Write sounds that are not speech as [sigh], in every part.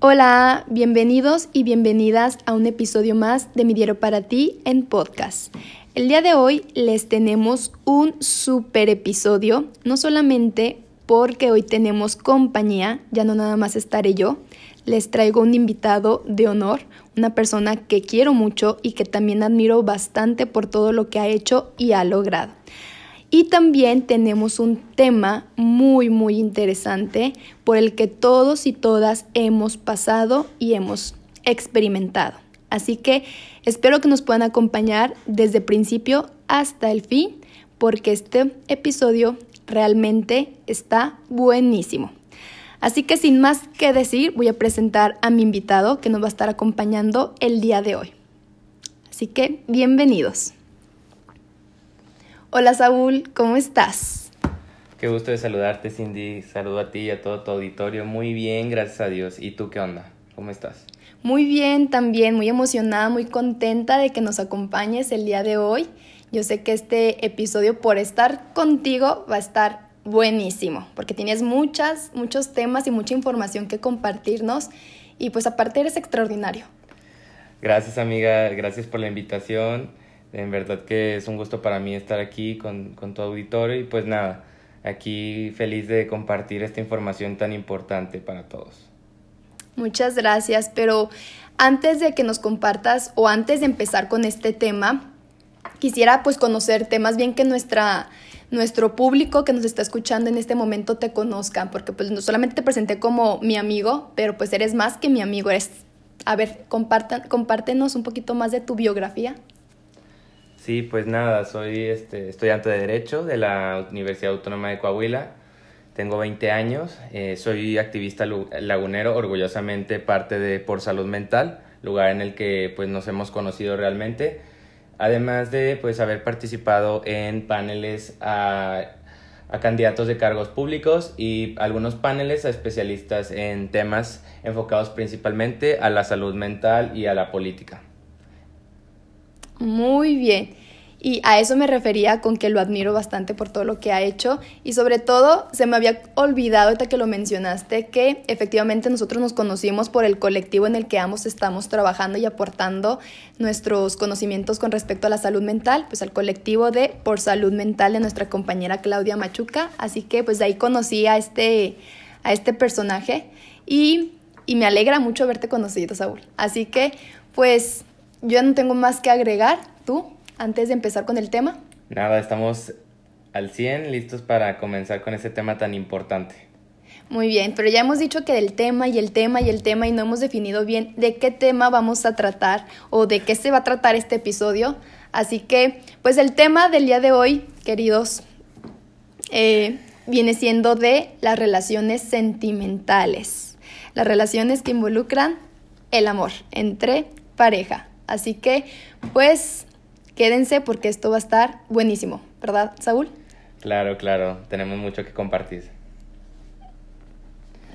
Hola, bienvenidos y bienvenidas a un episodio más de Mi Diario para ti en podcast. El día de hoy les tenemos un super episodio, no solamente porque hoy tenemos compañía, ya no nada más estaré yo, les traigo un invitado de honor, una persona que quiero mucho y que también admiro bastante por todo lo que ha hecho y ha logrado. Y también tenemos un tema muy, muy interesante por el que todos y todas hemos pasado y hemos experimentado. Así que espero que nos puedan acompañar desde principio hasta el fin, porque este episodio realmente está buenísimo. Así que sin más que decir, voy a presentar a mi invitado que nos va a estar acompañando el día de hoy. Así que bienvenidos. Hola Saúl, ¿cómo estás? Qué gusto de saludarte, Cindy. Saludo a ti y a todo tu auditorio. Muy bien, gracias a Dios. ¿Y tú qué onda? ¿Cómo estás? Muy bien, también muy emocionada, muy contenta de que nos acompañes el día de hoy. Yo sé que este episodio por estar contigo va a estar buenísimo, porque tienes muchas, muchos temas y mucha información que compartirnos y pues aparte eres extraordinario. Gracias amiga, gracias por la invitación. En verdad que es un gusto para mí estar aquí con, con tu auditorio y pues nada, aquí feliz de compartir esta información tan importante para todos. Muchas gracias, pero antes de que nos compartas o antes de empezar con este tema, quisiera pues conocerte, más bien que nuestra, nuestro público que nos está escuchando en este momento te conozcan, porque pues no solamente te presenté como mi amigo, pero pues eres más que mi amigo, eres... A ver, compártenos un poquito más de tu biografía. Sí, pues nada, soy este, estudiante de Derecho de la Universidad Autónoma de Coahuila. Tengo 20 años, eh, soy activista lagunero, orgullosamente parte de Por Salud Mental, lugar en el que pues, nos hemos conocido realmente. Además de pues, haber participado en paneles a, a candidatos de cargos públicos y algunos paneles a especialistas en temas enfocados principalmente a la salud mental y a la política. Muy bien. Y a eso me refería con que lo admiro bastante por todo lo que ha hecho y sobre todo se me había olvidado ahorita que lo mencionaste que efectivamente nosotros nos conocimos por el colectivo en el que ambos estamos trabajando y aportando nuestros conocimientos con respecto a la salud mental, pues al colectivo de Por Salud Mental de nuestra compañera Claudia Machuca, así que pues de ahí conocí a este, a este personaje y, y me alegra mucho haberte conocido, Saúl. Así que pues yo no tengo más que agregar, tú antes de empezar con el tema? Nada, estamos al 100 listos para comenzar con ese tema tan importante. Muy bien, pero ya hemos dicho que del tema y el tema y el tema y no hemos definido bien de qué tema vamos a tratar o de qué se va a tratar este episodio. Así que, pues el tema del día de hoy, queridos, eh, viene siendo de las relaciones sentimentales. Las relaciones que involucran el amor entre pareja. Así que, pues, quédense porque esto va a estar buenísimo, ¿verdad, Saúl? Claro, claro, tenemos mucho que compartir.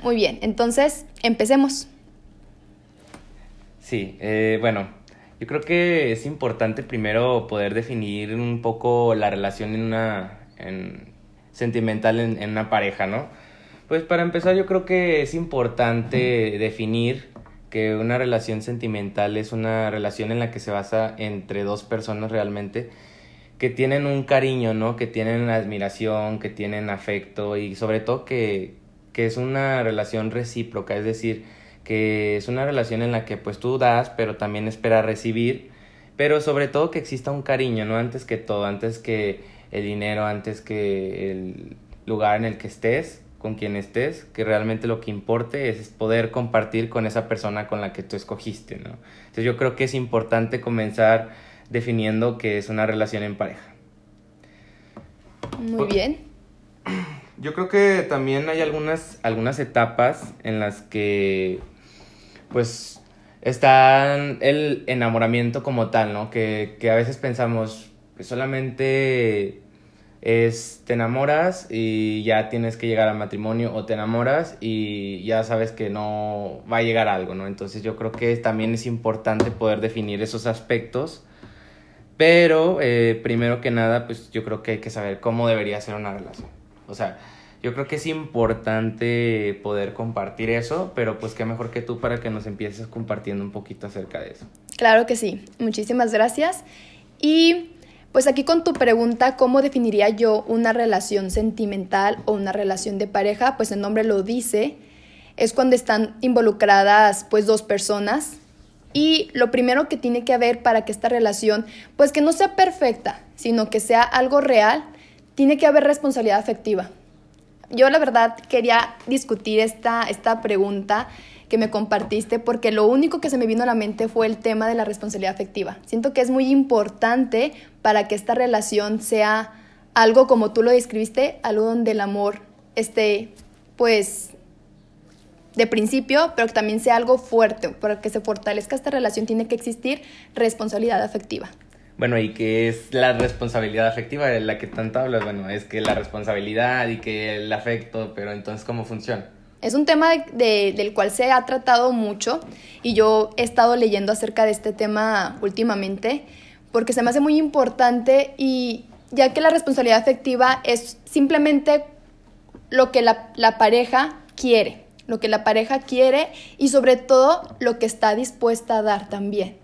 Muy bien, entonces empecemos. Sí, eh, bueno, yo creo que es importante primero poder definir un poco la relación en una en, sentimental en, en una pareja, ¿no? Pues para empezar yo creo que es importante definir que una relación sentimental es una relación en la que se basa entre dos personas realmente que tienen un cariño, ¿no? Que tienen admiración, que tienen afecto y sobre todo que, que es una relación recíproca, es decir, que es una relación en la que pues tú das, pero también esperas recibir, pero sobre todo que exista un cariño, ¿no? Antes que todo, antes que el dinero, antes que el lugar en el que estés, con quien estés, que realmente lo que importe es poder compartir con esa persona con la que tú escogiste, ¿no? Entonces yo creo que es importante comenzar definiendo que es una relación en pareja. Muy bien. Yo creo que también hay algunas, algunas etapas en las que, pues, está el enamoramiento como tal, ¿no? Que, que a veces pensamos que solamente es te enamoras y ya tienes que llegar al matrimonio o te enamoras y ya sabes que no va a llegar algo, ¿no? Entonces yo creo que también es importante poder definir esos aspectos, pero eh, primero que nada, pues yo creo que hay que saber cómo debería ser una relación. O sea, yo creo que es importante poder compartir eso, pero pues qué mejor que tú para que nos empieces compartiendo un poquito acerca de eso. Claro que sí, muchísimas gracias. Y pues aquí con tu pregunta, ¿cómo definiría yo una relación sentimental o una relación de pareja? Pues el nombre lo dice, es cuando están involucradas pues dos personas y lo primero que tiene que haber para que esta relación pues que no sea perfecta, sino que sea algo real, tiene que haber responsabilidad afectiva. Yo la verdad quería discutir esta, esta pregunta que me compartiste porque lo único que se me vino a la mente fue el tema de la responsabilidad afectiva. Siento que es muy importante para que esta relación sea algo como tú lo describiste, algo donde el amor esté pues de principio, pero que también sea algo fuerte. Para que se fortalezca esta relación tiene que existir responsabilidad afectiva. Bueno, ¿y qué es la responsabilidad afectiva de la que tanto hablas? Bueno, es que la responsabilidad y que el afecto, pero entonces, ¿cómo funciona? Es un tema del cual se ha tratado mucho y yo he estado leyendo acerca de este tema últimamente porque se me hace muy importante y ya que la responsabilidad afectiva es simplemente lo que la, la pareja quiere, lo que la pareja quiere y sobre todo lo que está dispuesta a dar también.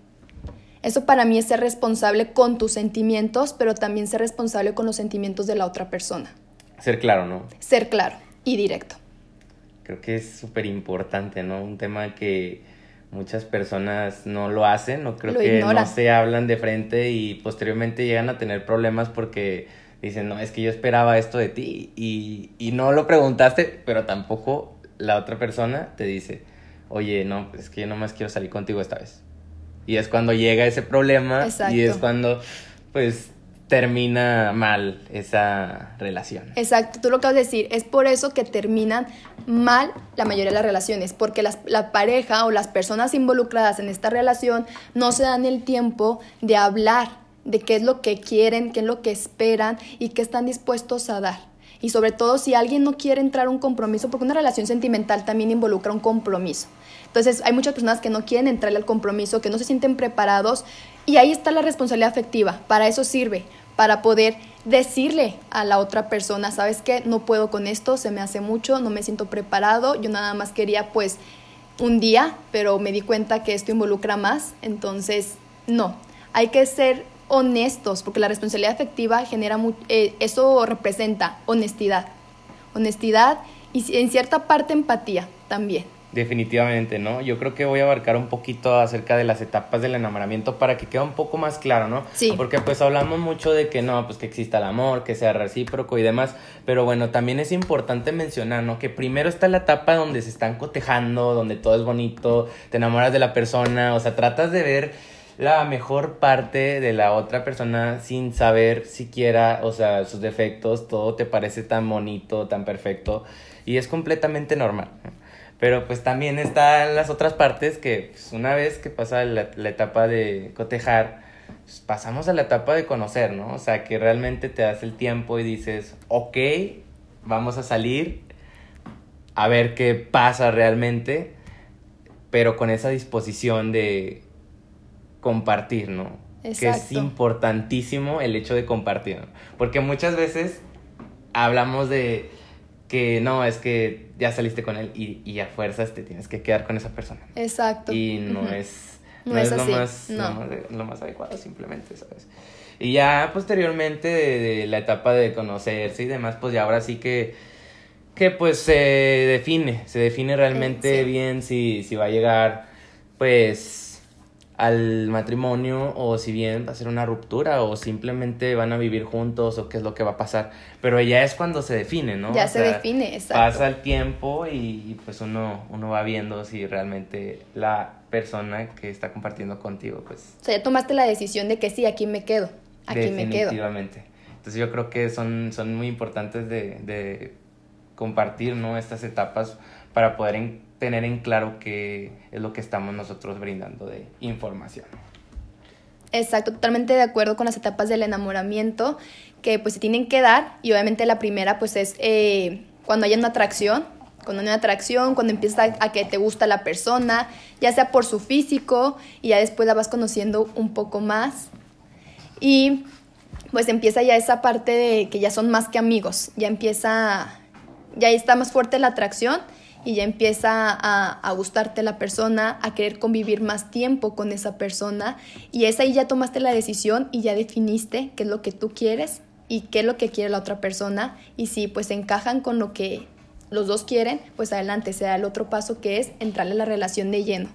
Eso para mí es ser responsable con tus sentimientos, pero también ser responsable con los sentimientos de la otra persona. Ser claro, ¿no? Ser claro y directo. Creo que es súper importante, ¿no? Un tema que muchas personas no lo hacen, no creo que no se hablan de frente y posteriormente llegan a tener problemas porque dicen, no, es que yo esperaba esto de ti y, y no lo preguntaste, pero tampoco la otra persona te dice, oye, no, es que yo nomás quiero salir contigo esta vez. Y es cuando llega ese problema y es cuando, pues, termina mal esa relación. Exacto, tú lo acabas de decir, es por eso que terminan mal la mayoría de las relaciones, porque la pareja o las personas involucradas en esta relación no se dan el tiempo de hablar de qué es lo que quieren, qué es lo que esperan y qué están dispuestos a dar. Y sobre todo si alguien no quiere entrar a un compromiso, porque una relación sentimental también involucra un compromiso. Entonces hay muchas personas que no quieren entrarle al compromiso, que no se sienten preparados y ahí está la responsabilidad afectiva. Para eso sirve, para poder decirle a la otra persona, sabes qué, no puedo con esto, se me hace mucho, no me siento preparado, yo nada más quería pues un día, pero me di cuenta que esto involucra más, entonces no, hay que ser honestos, porque la responsabilidad afectiva genera, eh, eso representa honestidad, honestidad y en cierta parte empatía también. Definitivamente, ¿no? Yo creo que voy a abarcar un poquito acerca de las etapas del enamoramiento para que quede un poco más claro, ¿no? Sí. Porque pues hablamos mucho de que no, pues que exista el amor, que sea recíproco y demás, pero bueno, también es importante mencionar, ¿no? Que primero está la etapa donde se están cotejando, donde todo es bonito, te enamoras de la persona, o sea, tratas de ver la mejor parte de la otra persona sin saber siquiera, o sea, sus defectos, todo te parece tan bonito, tan perfecto y es completamente normal. Pero pues también están las otras partes que pues, una vez que pasa la, etapa de cotejar, pues, pasamos a la etapa de conocer, ¿no? O sea, que realmente te das el tiempo y dices, ok, vamos a salir a ver qué pasa realmente, pero con esa disposición de compartir, ¿no? Exacto. Que es importantísimo el hecho de compartir, ¿no? Porque muchas veces hablamos de que no, es que ya saliste con él y, y a fuerzas te tienes que quedar con esa persona. Exacto. Y no es, no, es, lo, más, lo más adecuado simplemente, ¿sabes? Y ya posteriormente de, la etapa de conocerse y demás, pues ya ahora sí que, que pues se define, se define realmente bien si, si va a llegar pues al matrimonio o si bien va a ser una ruptura o simplemente van a vivir juntos o qué es lo que va a pasar. Pero ya es cuando se define, ¿no? Ya se define, exacto. Pasa el tiempo y, pues uno, uno va viendo si realmente la persona que está compartiendo contigo, pues... O sea, ya tomaste la decisión de que sí, aquí me quedo, aquí me quedo. Definitivamente. Entonces yo creo que son, son muy importantes de, de compartir, ¿no? Estas etapas para poder tener en claro qué es lo que estamos nosotros brindando de información. Exacto, totalmente de acuerdo con las etapas del enamoramiento que pues se tienen que dar y obviamente la primera pues es eh, cuando hay una atracción, cuando hay una atracción, cuando empieza a, que te gusta la persona, ya sea por su físico y ya después la vas conociendo un poco más y pues empieza ya esa parte de que ya son más que amigos, ya empieza ya está más fuerte la atracción y ya empieza a, gustarte la persona, a querer convivir más tiempo con esa persona y es ahí ya tomaste la decisión y ya definiste qué es lo que tú quieres y qué es lo que quiere la otra persona y si pues encajan con lo que los dos quieren, pues adelante, se da el otro paso que es entrarle a la relación de lleno.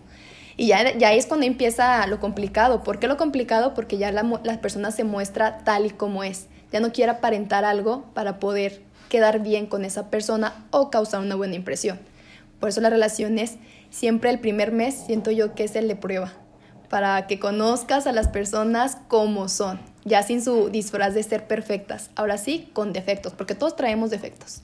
Y ya, ya es cuando empieza lo complicado. ¿Por qué lo complicado? Porque ya la, la persona se muestra tal y como es. Ya no quiere aparentar algo para poder quedar bien con esa persona o causar una buena impresión. Por eso las relaciones, siempre el primer mes siento yo que es el de prueba, para que conozcas a las personas como son, ya sin su disfraz de ser perfectas, ahora sí, con defectos, porque todos traemos defectos.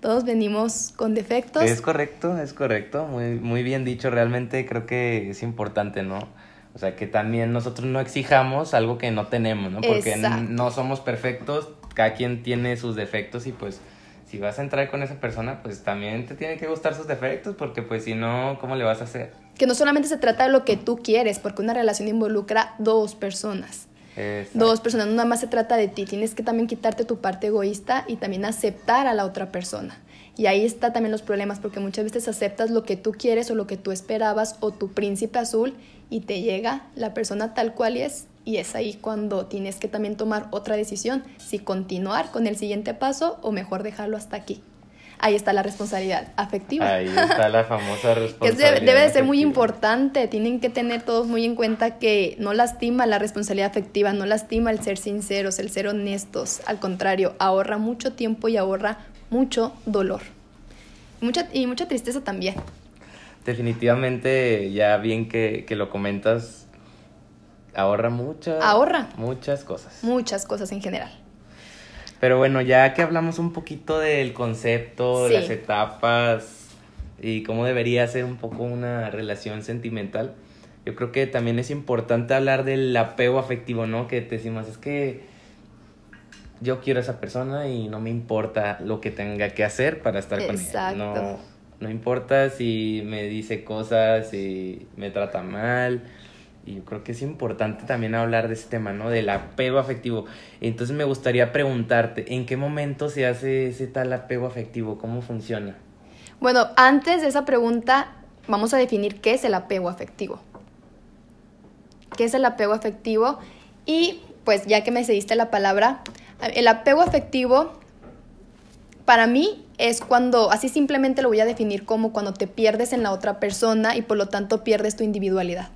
Todos venimos con defectos. Es correcto, es correcto, muy, muy bien dicho, realmente creo que es importante, ¿no? O sea, que también nosotros no exijamos algo que no tenemos, ¿no? Porque no somos perfectos, cada quien tiene sus defectos y pues si vas a entrar con esa persona, pues también te tiene que gustar sus defectos, porque pues si no, ¿cómo le vas a hacer? Que no solamente se trata de lo que tú quieres, porque una relación involucra dos personas. Dos personas, no nada más se trata de ti, tienes que también quitarte tu parte egoísta y también aceptar a la otra persona. Y ahí está también los problemas, porque muchas veces aceptas lo que tú quieres o lo que tú esperabas o tu príncipe azul y te llega la persona tal cual es y es ahí cuando tienes que también tomar otra decisión, si continuar con el siguiente paso o mejor dejarlo hasta aquí. Ahí está la responsabilidad afectiva. Ahí está la famosa [laughs] responsabilidad. que debe, de ser muy importante. Tienen que tener todos muy en cuenta que no lastima la responsabilidad afectiva, no lastima el ser sinceros, el ser honestos. Al contrario, ahorra mucho tiempo y ahorra mucho dolor. Mucha, y mucha tristeza también. Definitivamente, ya bien que, que lo comentas, ahorra muchas. Ahorra. Muchas cosas. Muchas cosas en general. Pero bueno, ya que hablamos un poquito del concepto, las etapas y cómo debería ser un poco una relación sentimental, yo creo que también es importante hablar del apego afectivo, ¿no? Que te decimos, es que yo quiero a esa persona y no me importa lo que tenga que hacer para estar con ella. No, no importa si me dice cosas, si me trata mal y yo creo que es importante también hablar de ese tema, ¿no? Del apego afectivo. Entonces me gustaría preguntarte, ¿en qué momento se hace ese tal apego afectivo? ¿Cómo funciona? Bueno, antes de esa pregunta, vamos a definir qué es el apego afectivo. ¿Qué es el apego afectivo? Y pues ya que me cediste la palabra, el apego afectivo para mí es cuando, así simplemente lo voy a definir como cuando te pierdes en la otra persona y por lo tanto pierdes tu individualidad.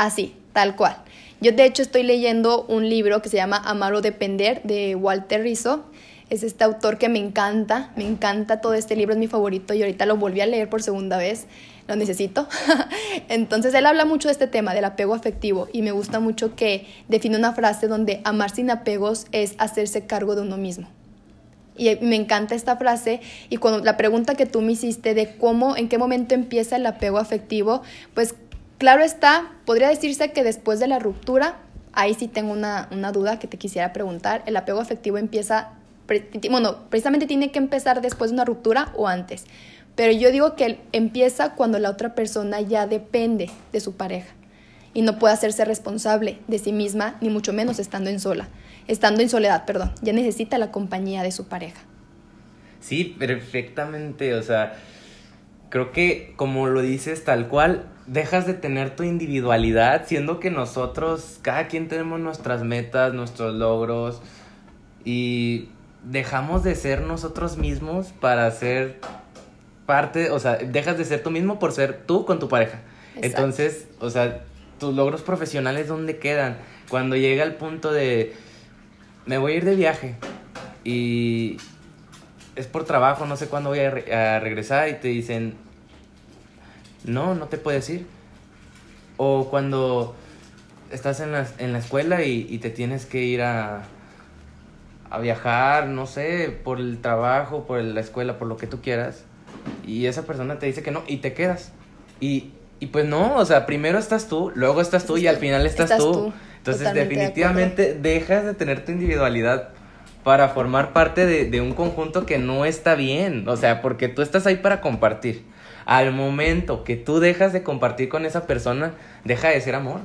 Así, tal cual. Yo de hecho estoy leyendo un libro que se llama Amar o Depender de Walter Rizzo. Es este autor que me encanta, me encanta todo este libro, es mi favorito y ahorita lo volví a leer por segunda vez, lo necesito. [laughs] Entonces él habla mucho de este tema, del apego afectivo y me gusta mucho que define una frase donde amar sin apegos es hacerse cargo de uno mismo. Y me encanta esta frase y cuando la pregunta que tú me hiciste de cómo, en qué momento empieza el apego afectivo, pues Claro está, podría decirse que después de la ruptura, ahí sí tengo una, duda que te quisiera preguntar, ¿el apego afectivo empieza, bueno, precisamente tiene que empezar después de una ruptura o antes? Pero yo digo que empieza cuando la otra persona ya depende de su pareja y no puede hacerse responsable de sí misma, ni mucho menos estando en sola, estando en soledad, perdón, ya necesita la compañía de su pareja. Sí, perfectamente, o sea, creo que como lo dices tal cual, dejas de tener tu individualidad, siendo que nosotros, cada quien tenemos nuestras metas, nuestros logros, y dejamos de ser nosotros mismos para ser parte, o sea, dejas de ser tú mismo por ser tú con tu pareja. Entonces, o sea, tus logros profesionales, ¿dónde quedan? Cuando llega el punto de, me voy a ir de viaje y es por trabajo, no sé cuándo voy a, a regresar y te dicen, no, no te puedes ir. O cuando estás en la, en la escuela y, te tienes que ir a, a viajar, no sé, por el trabajo, por la escuela, por lo que tú quieras, y esa persona te dice que no, y te quedas. Y, y pues no, o sea, primero estás tú, luego estás tú y al final estás, tú. Entonces definitivamente dejas de tener tu individualidad para formar parte de, de un conjunto que no está bien, o sea, porque tú estás ahí para compartir. Al momento que tú dejas de compartir con esa persona, deja de ser amor.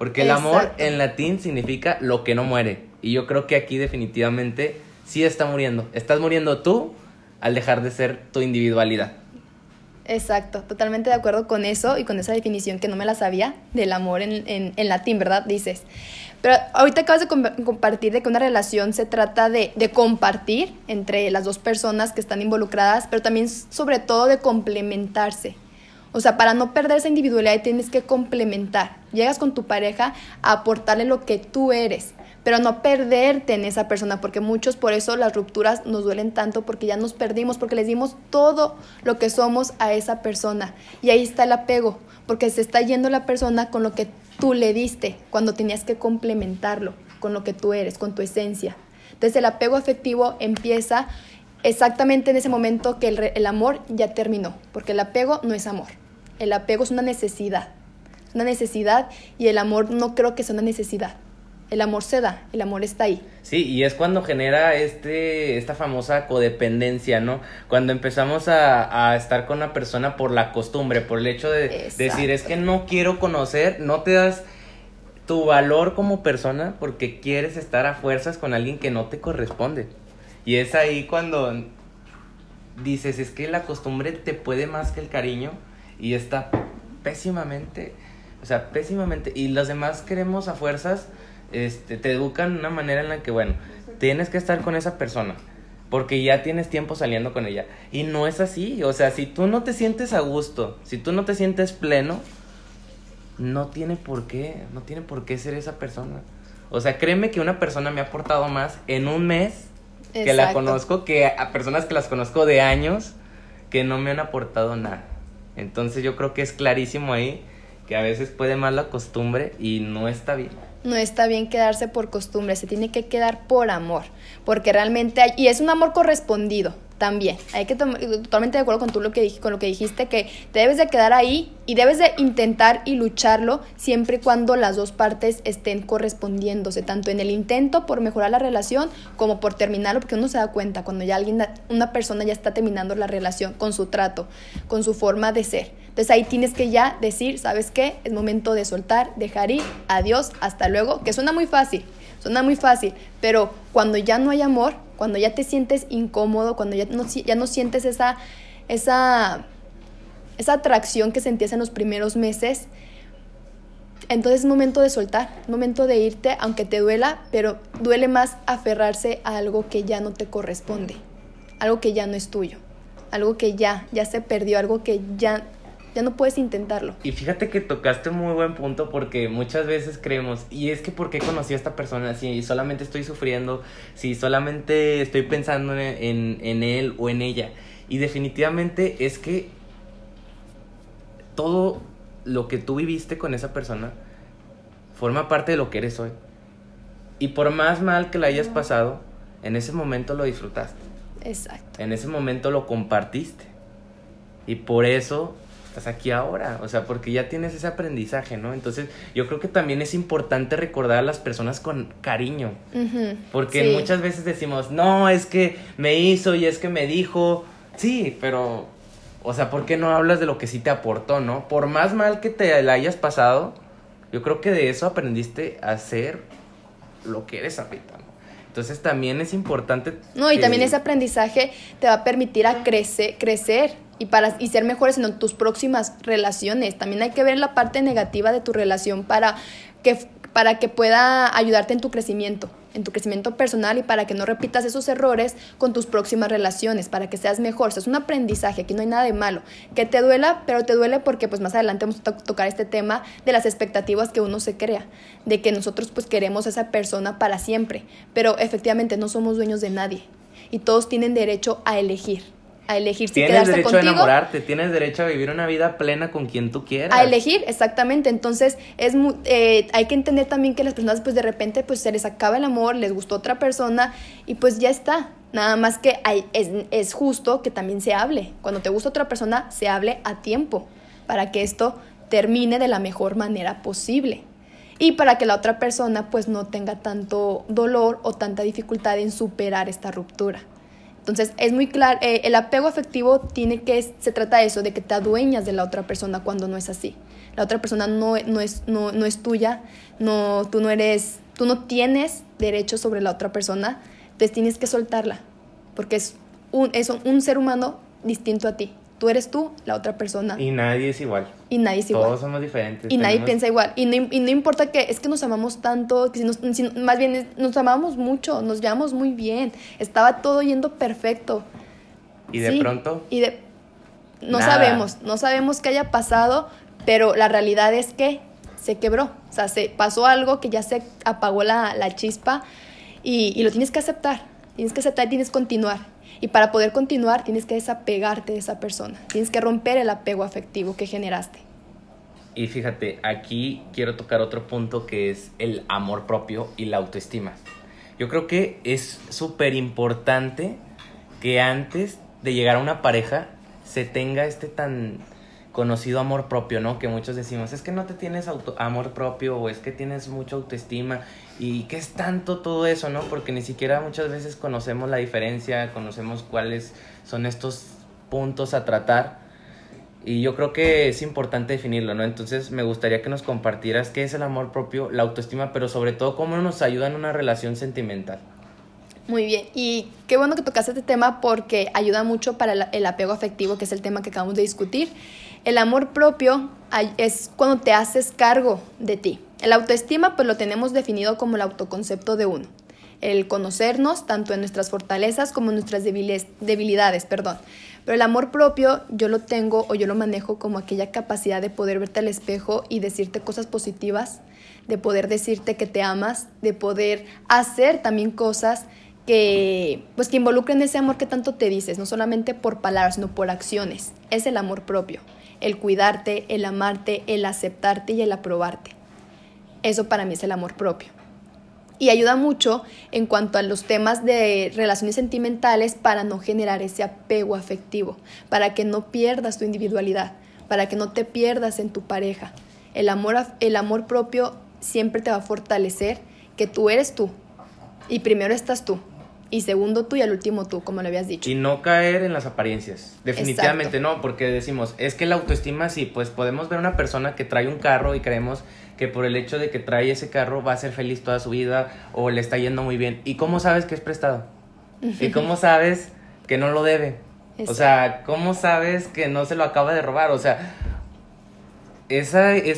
Porque el amor en latín significa lo que no muere. Y yo creo que aquí definitivamente sí está muriendo. Estás muriendo tú al dejar de ser tu individualidad. Exacto, totalmente de acuerdo con eso y con esa definición que no me la sabía del amor en, en, en latín, ¿verdad? Dices. Pero ahorita acabas de compartir de que una relación se trata de, de, compartir entre las dos personas que están involucradas, pero también sobre todo de complementarse. O sea, para no perder esa individualidad tienes que complementar. Llegas con tu pareja a aportarle lo que tú eres, pero no perderte en esa persona, porque muchos por eso las rupturas nos duelen tanto, porque ya nos perdimos, porque les dimos todo lo que somos a esa persona. Y ahí está el apego, porque se está yendo la persona con lo que tú le diste, cuando tenías que complementarlo con lo que tú eres, con tu esencia. Entonces el apego afectivo empieza exactamente en ese momento que el, el amor ya terminó, porque el apego no es amor, el apego es una necesidad, una necesidad y el amor no creo que sea una necesidad el amor se da, el amor está ahí. Sí, y es cuando genera este, esta famosa codependencia, ¿no? Cuando empezamos a, a estar con una persona por la costumbre, por el hecho de decir, es que no quiero conocer, no te das tu valor como persona porque quieres estar a fuerzas con alguien que no te corresponde. Y es ahí cuando dices, es que la costumbre te puede más que el cariño y está pésimamente, o sea, pésimamente. Y los demás queremos a fuerzas este, te educan de una manera en la que, bueno, tienes que estar con esa persona porque ya tienes tiempo saliendo con ella. Y no es así, o sea, si tú no te sientes a gusto, si tú no te sientes pleno, no tiene por qué, no tiene por qué ser esa persona. O sea, créeme que una persona me ha aportado más en un mes que la conozco que a personas que las conozco de años que no me han aportado nada. Entonces yo creo que es clarísimo ahí que a veces puede más la costumbre y no está bien no está bien quedarse por costumbre, se tiene que quedar por amor, porque realmente hay, y es un amor correspondido también. Hay que totalmente de acuerdo con tú lo que con lo que dijiste que te debes de quedar ahí y debes de intentar y lucharlo siempre y cuando las dos partes estén correspondiéndose, tanto en el intento por mejorar la relación como por terminarlo, porque uno se da cuenta cuando ya alguien una persona ya está terminando la relación con su trato, con su forma de ser. Entonces ahí tienes que ya decir, ¿sabes qué? Es momento de soltar, dejar ir, adiós, hasta luego, que suena muy fácil, suena muy fácil, pero cuando ya no hay amor, cuando ya te sientes incómodo, cuando ya no, ya no sientes esa, esa, esa atracción que sentías en los primeros meses, entonces es momento de soltar, momento de irte, aunque te duela, pero duele más aferrarse a algo que ya no te corresponde, algo que ya no es tuyo, algo que ya, ya se perdió, algo que ya ya no puedes intentarlo. Y fíjate que tocaste un muy buen punto porque muchas veces creemos, y es que ¿por qué conocí a esta persona si solamente estoy sufriendo, si solamente estoy pensando en, en él o en ella? Y definitivamente es que todo lo que tú viviste con esa persona forma parte de lo que eres hoy. Y por más mal que la hayas pasado, en ese momento lo disfrutaste. Exacto. En ese momento lo compartiste. Y por eso estás aquí ahora, o sea, porque ya tienes ese aprendizaje, ¿no? Entonces, yo creo que también es importante recordar a las personas con cariño, porque muchas veces decimos, no, es que me hizo y es que me dijo, sí, pero, o sea, ¿por qué no hablas de lo que sí te aportó, no? Por más mal que te la hayas pasado, yo creo que de eso aprendiste a ser lo que eres ahorita, ¿no? Entonces también es importante. No, y también ese aprendizaje te va a permitir a crecer, crecer y, para, y ser mejores en tus próximas relaciones. También hay que ver la parte negativa de tu relación para que, para que pueda ayudarte en tu crecimiento, en tu crecimiento personal y para que no repitas esos errores con tus próximas relaciones, para que seas mejor. O sea, es un aprendizaje, aquí no hay nada de malo. Que te duela, pero te duele porque pues más adelante vamos a tocar este tema de las expectativas que uno se crea, de que nosotros pues queremos a esa persona para siempre, pero efectivamente no somos dueños de nadie y todos tienen derecho a elegir a elegir si tienes derecho a enamorarte, tienes derecho a vivir una vida plena con quien tú quieras. A elegir, exactamente. Entonces, es eh, hay que entender también que las personas, pues de repente, pues se les acaba el amor, les gustó otra persona y pues ya está. Nada más que hay, es, es justo que también se hable. Cuando te gusta otra persona, se hable a tiempo para que esto termine de la mejor manera posible y para que la otra persona pues no tenga tanto dolor o tanta dificultad en superar esta ruptura. Entonces, es muy claro, eh, el apego afectivo tiene que, se trata de eso, de que te adueñas de la otra persona cuando no es así. La otra persona no, no, es, no, no es tuya, no, tú no eres, tú no tienes derecho sobre la otra persona, entonces tienes que soltarla, porque es un, es un ser humano distinto a ti. Tú eres tú, la otra persona. Y nadie es igual. Y nadie es igual. Todos somos diferentes. Y nadie piensa igual. Y no, y no, importa que es que nos amamos tanto, que si nos, más bien nos amamos mucho, nos llevamos muy bien. Estaba todo yendo perfecto. Y de pronto. Y de. No sabemos, no sabemos qué haya pasado, pero la realidad es que se quebró. O sea, se pasó algo que ya se apagó la, la chispa y, y lo tienes que aceptar. Tienes que aceptar y tienes que continuar. Y para poder continuar tienes que desapegarte de esa persona, tienes que romper el apego afectivo que generaste. Y fíjate, aquí quiero tocar otro punto que es el amor propio y la autoestima. Yo creo que es súper importante que antes de llegar a una pareja se tenga este tan conocido amor propio, ¿no? Que muchos decimos, es que no te tienes auto amor propio o es que tienes mucha autoestima y qué es tanto todo eso, ¿no? Porque ni siquiera muchas veces conocemos la diferencia, conocemos cuáles son estos puntos a tratar y yo creo que es importante definirlo, ¿no? Entonces me gustaría que nos compartieras qué es el amor propio, la autoestima, pero sobre todo cómo nos ayuda en una relación sentimental. Muy bien, y qué bueno que tocaste este tema porque ayuda mucho para el apego afectivo, que es el tema que acabamos de discutir. El amor propio es cuando te haces cargo de ti. El autoestima pues lo tenemos definido como el autoconcepto de uno. El conocernos tanto en nuestras fortalezas como en nuestras debilidades, perdón. Pero el amor propio yo lo tengo o yo lo manejo como aquella capacidad de poder verte al espejo y decirte cosas positivas, de poder decirte que te amas, de poder hacer también cosas que pues que involucren ese amor que tanto te dices, no solamente por palabras, sino por acciones. Es el amor propio el cuidarte, el amarte, el aceptarte y el aprobarte. Eso para mí es el amor propio. Y ayuda mucho en cuanto a los temas de relaciones sentimentales para no generar ese apego afectivo, para que no pierdas tu individualidad, para que no te pierdas en tu pareja. El amor, el amor propio siempre te va a fortalecer que tú eres tú y primero estás tú y segundo tú y al último tú, como lo habías dicho. Y no caer en las apariencias. Definitivamente no, porque decimos, es que la autoestima sí, pues podemos ver una persona que trae un carro y creemos que por el hecho de que trae ese carro va a ser feliz toda su vida o le está yendo muy bien. ¿Y cómo sabes que es prestado? ¿Y [laughs] cómo sabes que no lo debe? O sea, ¿cómo sabes que no se lo acaba de robar? O sea, es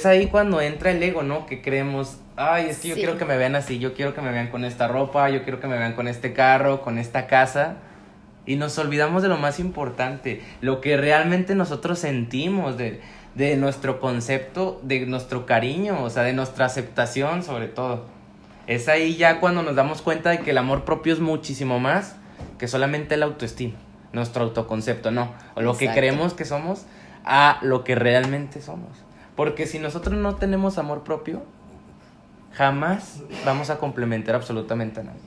ahí cuando entra el ego, ¿no? Que creemos, ay, es que yo quiero que me vean así, yo quiero que me vean con esta ropa, yo quiero que me vean con este carro, con esta casa. Y nos olvidamos de lo más importante, lo que realmente nosotros sentimos, de, de nuestro concepto, de nuestro cariño, o sea, de nuestra aceptación sobre todo. Es ahí ya cuando nos damos cuenta de que el amor propio es muchísimo más que solamente la autoestima, nuestro autoconcepto, no, o lo que creemos que somos a lo que realmente somos. Porque si nosotros no tenemos amor propio, jamás vamos a complementar absolutamente a nadie.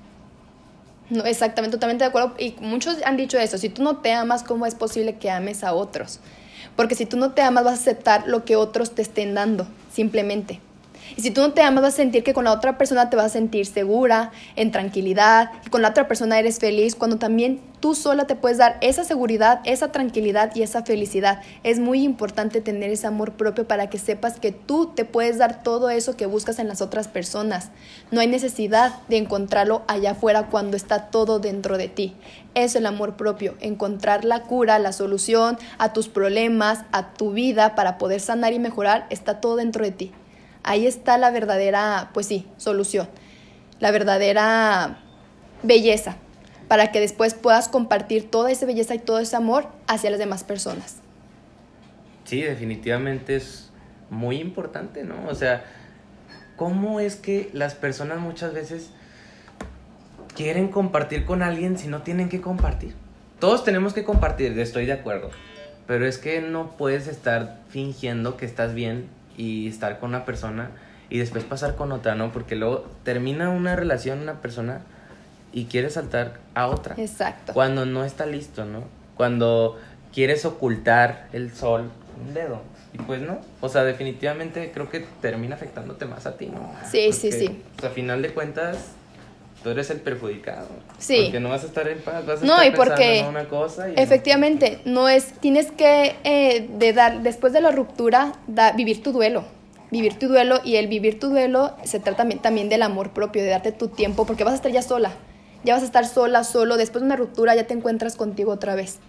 No, exactamente, totalmente de acuerdo. Y muchos han dicho eso, si tú no te amas, ¿cómo es posible que ames a otros? Porque si tú no te amas, vas a aceptar lo que otros te estén dando, simplemente. Y si tú no te amas, vas a sentir que con la otra persona te vas a sentir segura, en tranquilidad, y con la otra persona eres feliz, cuando también tú sola te puedes dar esa seguridad, esa tranquilidad y esa felicidad. Es muy importante tener ese amor propio para que sepas que tú te puedes dar todo eso que buscas en las otras personas. No hay necesidad de encontrarlo allá afuera cuando está todo dentro de ti. Es el amor propio, encontrar la cura, la solución a tus problemas, a tu vida para poder sanar y mejorar, está todo dentro de ti. Ahí está la verdadera, pues sí, solución, la verdadera belleza, para que después puedas compartir toda esa belleza y todo ese amor hacia las demás personas. Sí, definitivamente es muy importante, ¿no? O sea, ¿cómo es que las personas muchas veces quieren compartir con alguien si no tienen que compartir? Todos tenemos que compartir, estoy de acuerdo. Pero es que no puedes estar fingiendo que estás bien y estar con una persona y después pasar con otra, ¿no? Porque luego termina una relación una persona y quiere saltar a otra. Exacto. Cuando no está listo, ¿no? Cuando quieres ocultar el sol un dedo. Y pues no, o sea, definitivamente creo que termina afectándote más a ti, ¿no? Sí, sí, sí. O sea, a final de cuentas, tú eres el perjudicado. Sí. Porque no vas a estar en paz, vas a no, estar y porque en una cosa. Y efectivamente, no es, tienes que eh, de dar, después de la ruptura, da, vivir tu duelo. Vivir tu duelo y el vivir tu duelo se trata también, también del amor propio, de darte tu tiempo, porque vas a estar ya sola. ya vas a estar sola, solo, después de una ruptura ya te encuentras contigo otra vez.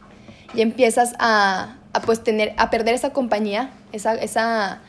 Y empiezas a, a pues tener, a perder esa compañía, esa, esa,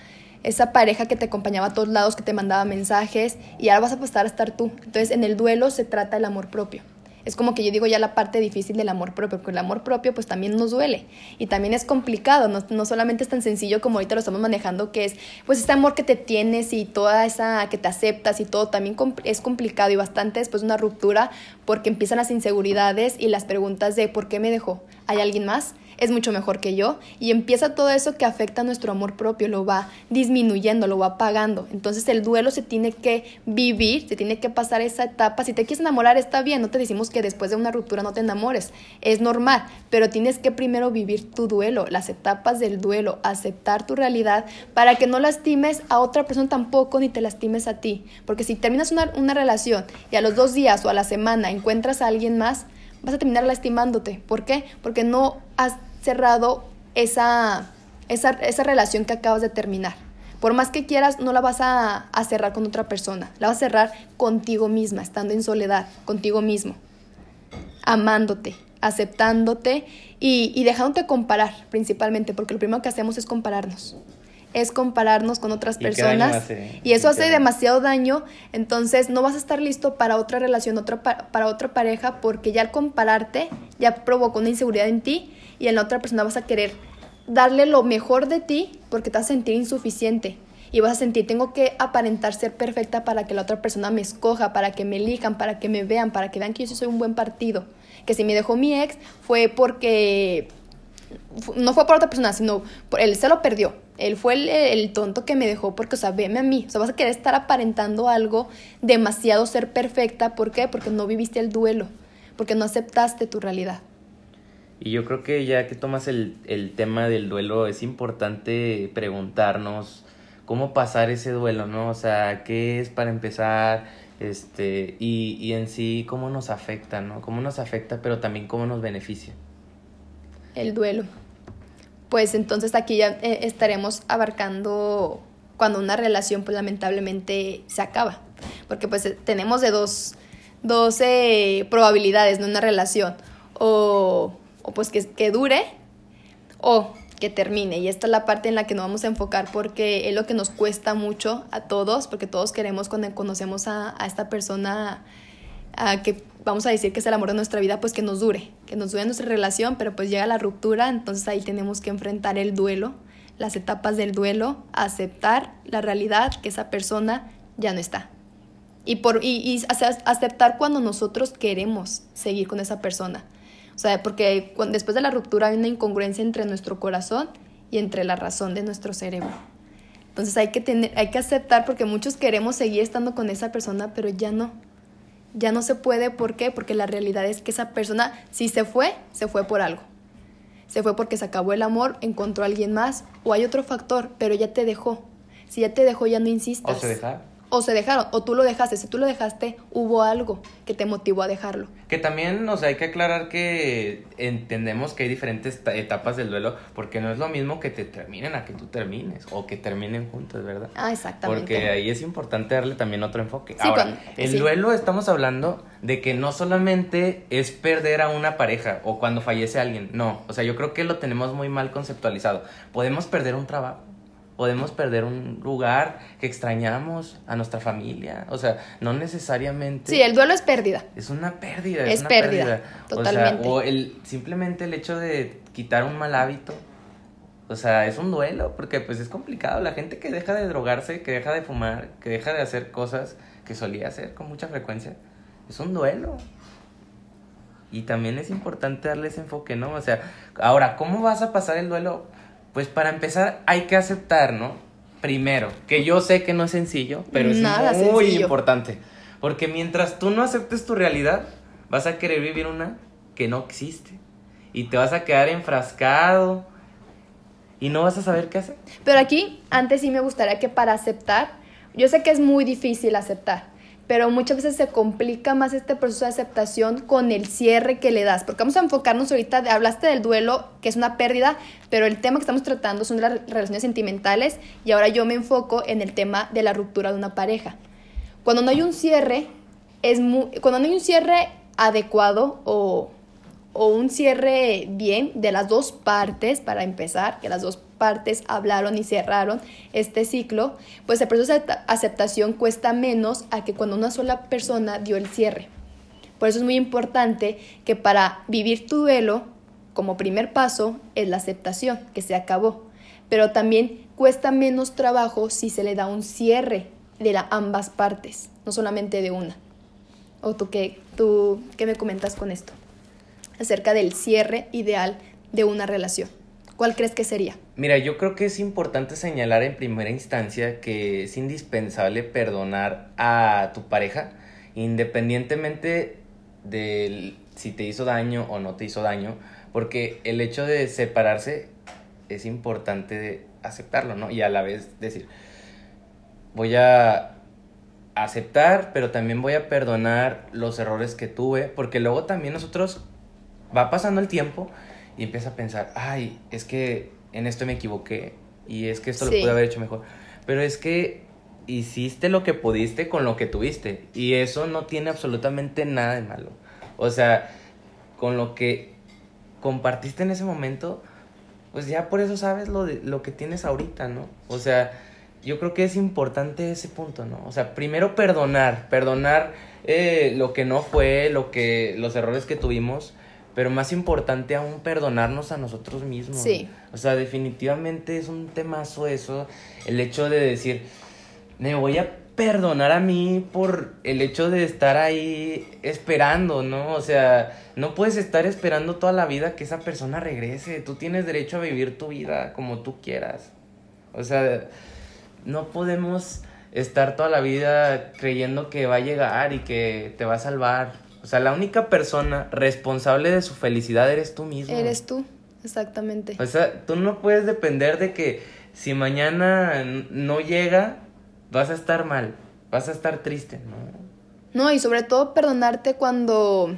esa pareja que te acompañaba a todos lados, que te mandaba mensajes, y ahora vas a pasar a estar tú. Entonces en el duelo se trata el amor propio es como que yo digo ya la parte difícil del amor propio, porque el amor propio pues también nos duele y también es complicado, no, no solamente es tan sencillo como ahorita lo estamos manejando, que es pues este amor que te tienes y toda esa que te aceptas y todo, también es complicado y bastante después de una ruptura porque empiezan las inseguridades y las preguntas de ¿por qué me dejó? ¿Hay alguien más? Es mucho mejor que yo y empieza todo eso que afecta a nuestro amor propio, lo va disminuyendo, lo va apagando. Entonces el duelo se tiene que vivir, se tiene que pasar esa etapa. Si te quieres enamorar está bien, no te decimos que después de una ruptura no te enamores, es normal, pero tienes que primero vivir tu duelo, las etapas del duelo, aceptar tu realidad para que no lastimes a otra persona tampoco ni te lastimes a ti. Porque si terminas una, una relación y a los dos días o a la semana encuentras a alguien más, vas a terminar lastimándote. ¿Por qué? Porque no has cerrado esa, esa, esa relación que acabas de terminar. Por más que quieras, no la vas a, a, cerrar con otra persona, la vas a cerrar contigo misma, estando en soledad, contigo mismo, amándote, aceptándote y, y dejándote comparar principalmente, porque lo primero que hacemos es compararnos es compararnos con otras personas y eso hace demasiado daño, entonces no vas a estar listo para otra relación, otra para otra pareja porque ya al compararte ya provocó una inseguridad en ti y en la otra persona vas a querer darle lo mejor de ti porque te vas a sentir insuficiente y vas a sentir tengo que aparentar ser perfecta para que la otra persona me escoja, para que me elijan, para que me vean, para que vean que yo soy un buen partido. Que si me dejó mi ex fue porque no fue por otra persona, sino por, él se lo perdió. Él fue el, el, tonto que me dejó porque, o sea, veme a mí. O sea, vas a querer estar aparentando algo demasiado ser perfecta. ¿Por qué? Porque no viviste el duelo, porque no aceptaste tu realidad. Y yo creo que ya que tomas el, el tema del duelo, es importante preguntarnos cómo pasar ese duelo, ¿no? O sea, ¿qué es para empezar? Este, y, y en sí, cómo nos afecta, ¿no? Cómo nos afecta, pero también cómo nos beneficia. El duelo. Pues entonces aquí ya eh, estaremos abarcando cuando una relación pues lamentablemente se acaba. Porque pues tenemos de dos, dos eh, probabilidades, ¿no? Una relación. O o pues que, que dure o que termine. Y esta es la parte en la que nos vamos a enfocar porque es lo que nos cuesta mucho a todos, porque todos queremos cuando conocemos a, a esta persona a que vamos a decir que es el amor de nuestra vida, pues que nos dure, que nos dure nuestra relación, pero pues llega la ruptura, entonces ahí tenemos que enfrentar el duelo, las etapas del duelo, aceptar la realidad que esa persona ya no está. Y, por, y, aceptar cuando nosotros queremos seguir con esa persona o sea, porque después de la ruptura hay una incongruencia entre nuestro corazón y entre la razón de nuestro cerebro. Entonces hay que, tener, hay que aceptar porque muchos queremos seguir estando con esa persona, pero ya no. Ya no se puede, ¿por qué? Porque la realidad es que esa persona, si se fue, se fue por algo. Se fue porque se acabó el amor, encontró a alguien más, o hay otro factor, pero ya te dejó. Si ya te dejó, ya no insistas. O se dejaron, o tú lo dejaste. Si tú lo dejaste, hubo algo que te motivó a dejarlo. Que también, o sea, hay que aclarar que entendemos que hay diferentes etapas del duelo, porque no es lo mismo que te terminen a que tú termines, o que terminen juntos, ¿verdad? Ah, exactamente. Porque ahí es importante darle también otro enfoque. Ahora, el duelo estamos hablando de que no solamente es perder a una pareja o cuando fallece alguien, no. O sea, yo creo que lo tenemos muy mal conceptualizado. Podemos perder un trabajo podemos perder un lugar que extrañamos, a nuestra familia. O sea, no necesariamente. Sí, el duelo es pérdida. Es una pérdida. Es, una pérdida, Totalmente. O, el, simplemente el hecho de quitar un mal hábito. O sea, es un duelo, porque pues es complicado. La gente que deja de drogarse, que deja de fumar, que deja de hacer cosas que solía hacer con mucha frecuencia, es un duelo. Y también es importante darle ese enfoque, ¿no? O sea, ahora, ¿cómo vas a pasar el duelo? Pues para empezar hay que aceptar, ¿no? Primero, que yo sé que no es sencillo, pero es muy importante. Porque mientras tú no aceptes tu realidad, vas a querer vivir una que no existe. Y te vas a quedar enfrascado y no vas a saber qué hacer. Pero aquí, antes sí me gustaría que para aceptar, yo sé que es muy difícil aceptar, pero muchas veces se complica más este proceso de aceptación con el cierre que le das, porque vamos a enfocarnos ahorita, hablaste del duelo, que es una pérdida, pero el tema que estamos tratando son las relaciones sentimentales y ahora yo me enfoco en el tema de la ruptura de una pareja. Cuando no hay un cierre, es cuando no hay un cierre adecuado o, o un cierre bien de las dos partes, para empezar, que las dos partes hablaron y cerraron este ciclo, pues el proceso de aceptación cuesta menos a que cuando una sola persona dio el cierre. Por eso es muy importante que para vivir tu duelo, como primer paso, es la aceptación, que se acabó. Pero también cuesta menos trabajo si se le da un cierre de la, ambas partes, no solamente de una. ¿O tú qué, tú qué me comentas con esto? Acerca del cierre ideal de una relación. ¿Cuál crees que sería? Mira, yo creo que es importante señalar en primera instancia que es indispensable perdonar a tu pareja, independientemente de si te hizo daño o no te hizo daño, porque el hecho de separarse es importante aceptarlo, ¿no? Y a la vez decir, voy a aceptar, pero también voy a perdonar los errores que tuve, porque luego también nosotros va pasando el tiempo y empieza a pensar, ay, es que en esto me equivoqué y es que esto lo pude haber hecho mejor. Pero es que hiciste lo que pudiste con lo que tuviste y eso no tiene absolutamente nada de malo. O sea, con lo que compartiste en ese momento, pues ya por eso sabes lo, de, lo que tienes ahorita, ¿no? O sea, yo creo que es importante ese punto, ¿no? O sea, primero perdonar, perdonar eh, lo que no fue, lo que, los errores que tuvimos, pero más importante aún perdonarnos a nosotros mismos. Sí. O sea, definitivamente es un temazo eso, el hecho de decir, me voy a perdonar a mí por el hecho de estar ahí esperando, ¿no? O sea, no puedes estar esperando toda la vida que esa persona regrese. Tú tienes derecho a vivir tu vida como tú quieras. O sea, no podemos estar toda la vida creyendo que va a llegar y que te va a salvar. O sea, la única persona responsable de su felicidad eres tú mismo. Eres tú, exactamente. O sea, tú no puedes depender de que si mañana no llega, vas a estar mal, vas a estar triste, ¿no? No, y sobre todo perdonarte cuando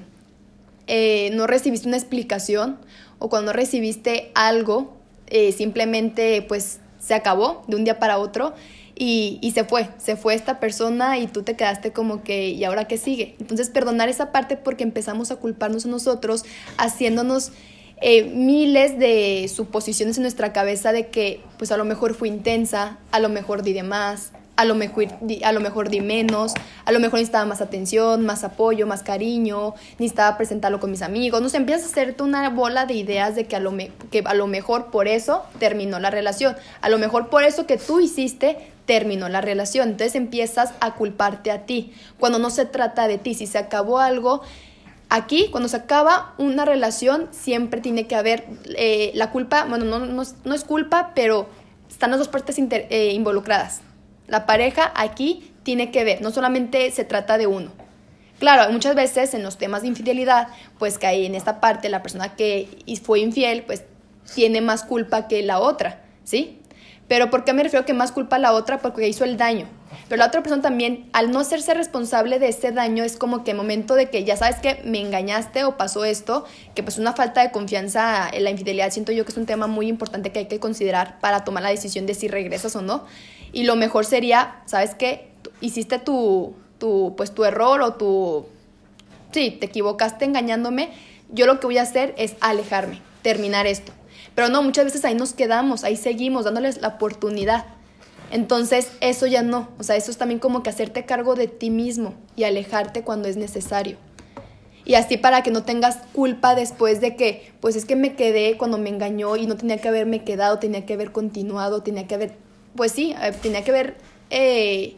eh, no recibiste una explicación o cuando recibiste algo, eh, simplemente pues se acabó de un día para otro y, y, se fue, se fue esta persona y tú te quedaste como que, ¿y ahora qué sigue? Entonces, perdonar esa parte porque empezamos a culparnos a nosotros, haciéndonos eh, miles de suposiciones en nuestra cabeza de que, pues a lo mejor fue intensa, a lo mejor di de más, a lo mejor a lo mejor di menos, a lo mejor necesitaba más atención, más apoyo, más cariño, necesitaba presentarlo con mis amigos. No sé, empiezas a hacerte una bola de ideas de que a, lo que a lo mejor por eso terminó la relación, a lo mejor por eso que tú hiciste terminó la relación. Entonces empiezas a culparte a ti, cuando no se trata de ti. Si se acabó algo, aquí, cuando se acaba una relación, siempre tiene que haber eh, la culpa, bueno, no, no, es culpa, pero están las dos partes eh, involucradas. La pareja aquí tiene que ver, no solamente se trata de uno. Claro, muchas veces en los temas de infidelidad, pues que hay en esta parte la persona que fue infiel, pues tiene más culpa que la otra, ¿sí? Pero ¿por qué me refiero que más culpa la otra? Porque hizo el daño. Pero la otra persona también, al no hacerse responsable de ese daño, es como que momento de que ya sabes que me engañaste o pasó esto, que pues una falta de confianza en la infidelidad, siento yo que es un tema muy importante que hay que considerar para tomar la decisión de si regresas o no. Y lo mejor sería, ¿sabes qué? Hiciste tu, tu, pues tu error o tu... Sí, te equivocaste engañándome. Yo lo que voy a hacer es alejarme, terminar esto. Pero no, muchas veces ahí nos quedamos, ahí seguimos dándoles la oportunidad. Entonces, eso ya no. O sea, eso es también como que hacerte cargo de ti mismo y alejarte cuando es necesario. Y así para que no tengas culpa después de que, pues es que me quedé cuando me engañó y no tenía que haberme quedado, tenía que haber continuado, tenía que haber, pues sí, eh, tenía que haber, eh,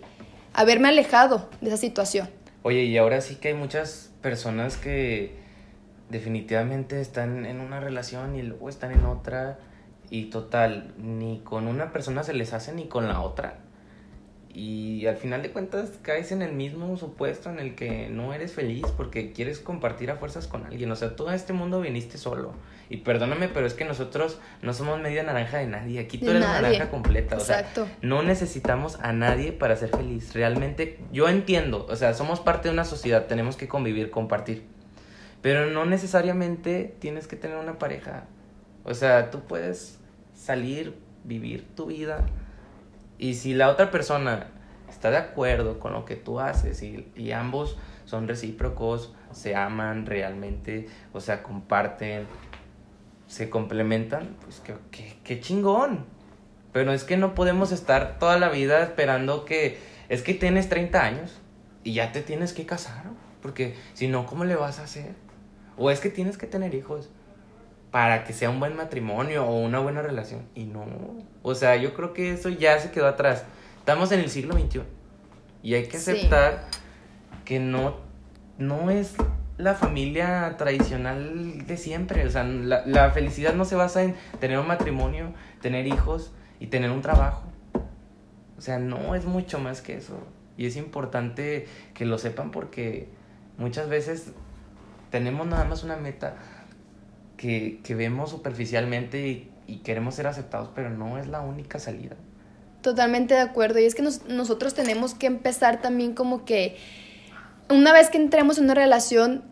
haberme alejado de esa situación. Oye, y ahora sí que hay muchas personas que definitivamente están en una relación y luego están en otra y total, ni con una persona se les hace ni con la otra. Y al final de cuentas caes en el mismo supuesto en el que no eres feliz porque quieres compartir a fuerzas con alguien. O sea, todo este mundo viniste solo. Y perdóname, pero es que nosotros no somos media naranja de nadie. Aquí tú eres naranja completa. O sea, no necesitamos a nadie para ser feliz. Realmente, yo entiendo. O sea, somos parte de una sociedad. Tenemos que convivir, compartir. Pero no necesariamente tienes que tener una pareja. O sea, tú puedes salir, vivir tu vida. Y si la otra persona está de acuerdo con lo que tú haces y, y ambos son recíprocos, se aman realmente, o sea, comparten, se complementan, pues qué, qué, qué chingón. Pero es que no podemos estar toda la vida esperando que es que tienes 30 años y ya te tienes que casar, porque si no, ¿cómo le vas a hacer? O es que tienes que tener hijos para que sea un buen matrimonio o una buena relación. Y no, o sea, yo creo que eso ya se quedó atrás. Estamos en el siglo XXI y hay que aceptar que no, no es la familia tradicional de siempre. O sea, la, la felicidad no se basa en tener un matrimonio, tener hijos y tener un trabajo. O sea, no es mucho más que eso. Y es importante que lo sepan porque muchas veces tenemos nada más una meta que, que vemos superficialmente y, queremos ser aceptados, pero no es la única salida. Totalmente de acuerdo. Y es que nos, nosotros tenemos que empezar también como que una vez que entremos en una relación,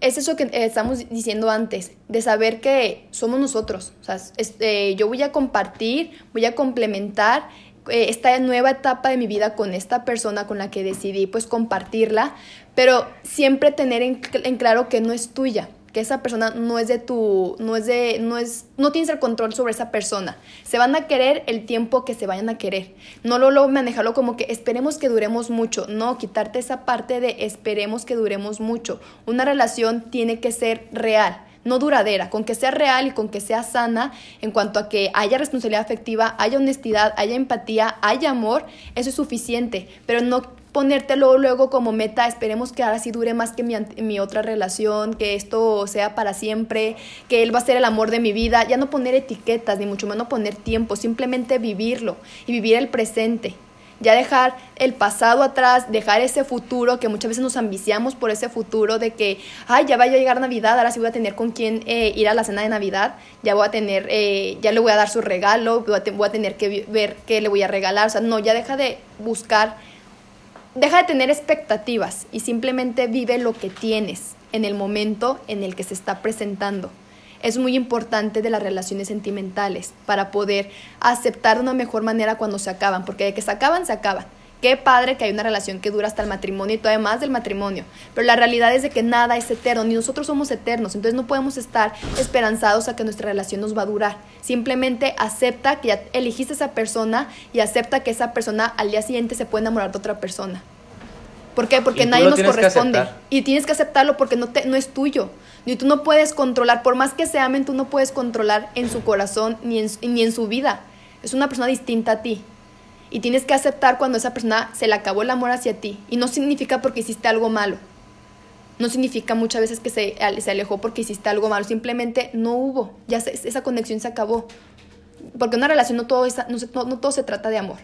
es eso que estamos diciendo antes, de saber que somos nosotros. O sea, este, yo voy a compartir, voy a complementar eh, esta nueva etapa de mi vida con esta persona con la que decidí pues compartirla, pero siempre tener en, en claro que no es tuya que esa persona no es de tu, no es de, no es, no tienes el control sobre esa persona. Se van a querer el tiempo que se vayan a querer. No lo, lo manejarlo como que esperemos que duremos mucho. No, quitarte esa parte de esperemos que duremos mucho. Una relación tiene que ser real no duradera, con que sea real y con que sea sana en cuanto a que haya responsabilidad afectiva, haya honestidad, haya empatía, haya amor, eso es suficiente, pero no ponértelo luego como meta, esperemos que ahora sí dure más que mi, mi, otra relación, que esto sea para siempre, que él va a ser el amor de mi vida, ya no poner etiquetas, ni mucho menos poner tiempo, simplemente vivirlo y vivir el presente. Ya dejar el pasado atrás, dejar ese futuro, que muchas veces nos ambiciamos por ese futuro de que, ay, ya va a llegar Navidad, ahora sí voy a tener con quién eh, ir a la cena de Navidad, ya voy a tener, eh, ya le voy a dar su regalo, voy a, voy a tener que ver qué le voy a regalar, o sea, no, ya deja de buscar Deja de tener expectativas y simplemente vive lo que tienes en el momento en el que se está presentando. Es muy importante de las relaciones sentimentales para poder aceptar de una mejor manera cuando se acaban, porque de que se acaban, se acaban. Qué padre que hay una relación que dura hasta el matrimonio y todavía más del matrimonio. Pero la realidad es de que nada es eterno, ni nosotros somos eternos. Entonces no podemos estar esperanzados a que nuestra relación nos va a durar. Simplemente acepta que ya elegiste a esa persona y acepta que esa persona al día siguiente se puede enamorar de otra persona. ¿Por qué? Porque nadie nos corresponde. Y tienes que aceptarlo porque no, te, no es tuyo. Ni tú no puedes controlar, por más que se amen, tú no puedes controlar en su corazón ni en, ni en su vida. Es una persona distinta a ti. Y tienes que aceptar cuando esa persona se le acabó el amor hacia ti. Y no significa porque hiciste algo malo. No significa muchas veces que se, se alejó porque hiciste algo malo. Simplemente no hubo. Ya esa conexión se acabó. Porque una relación no todo, no, no todo se trata de amor.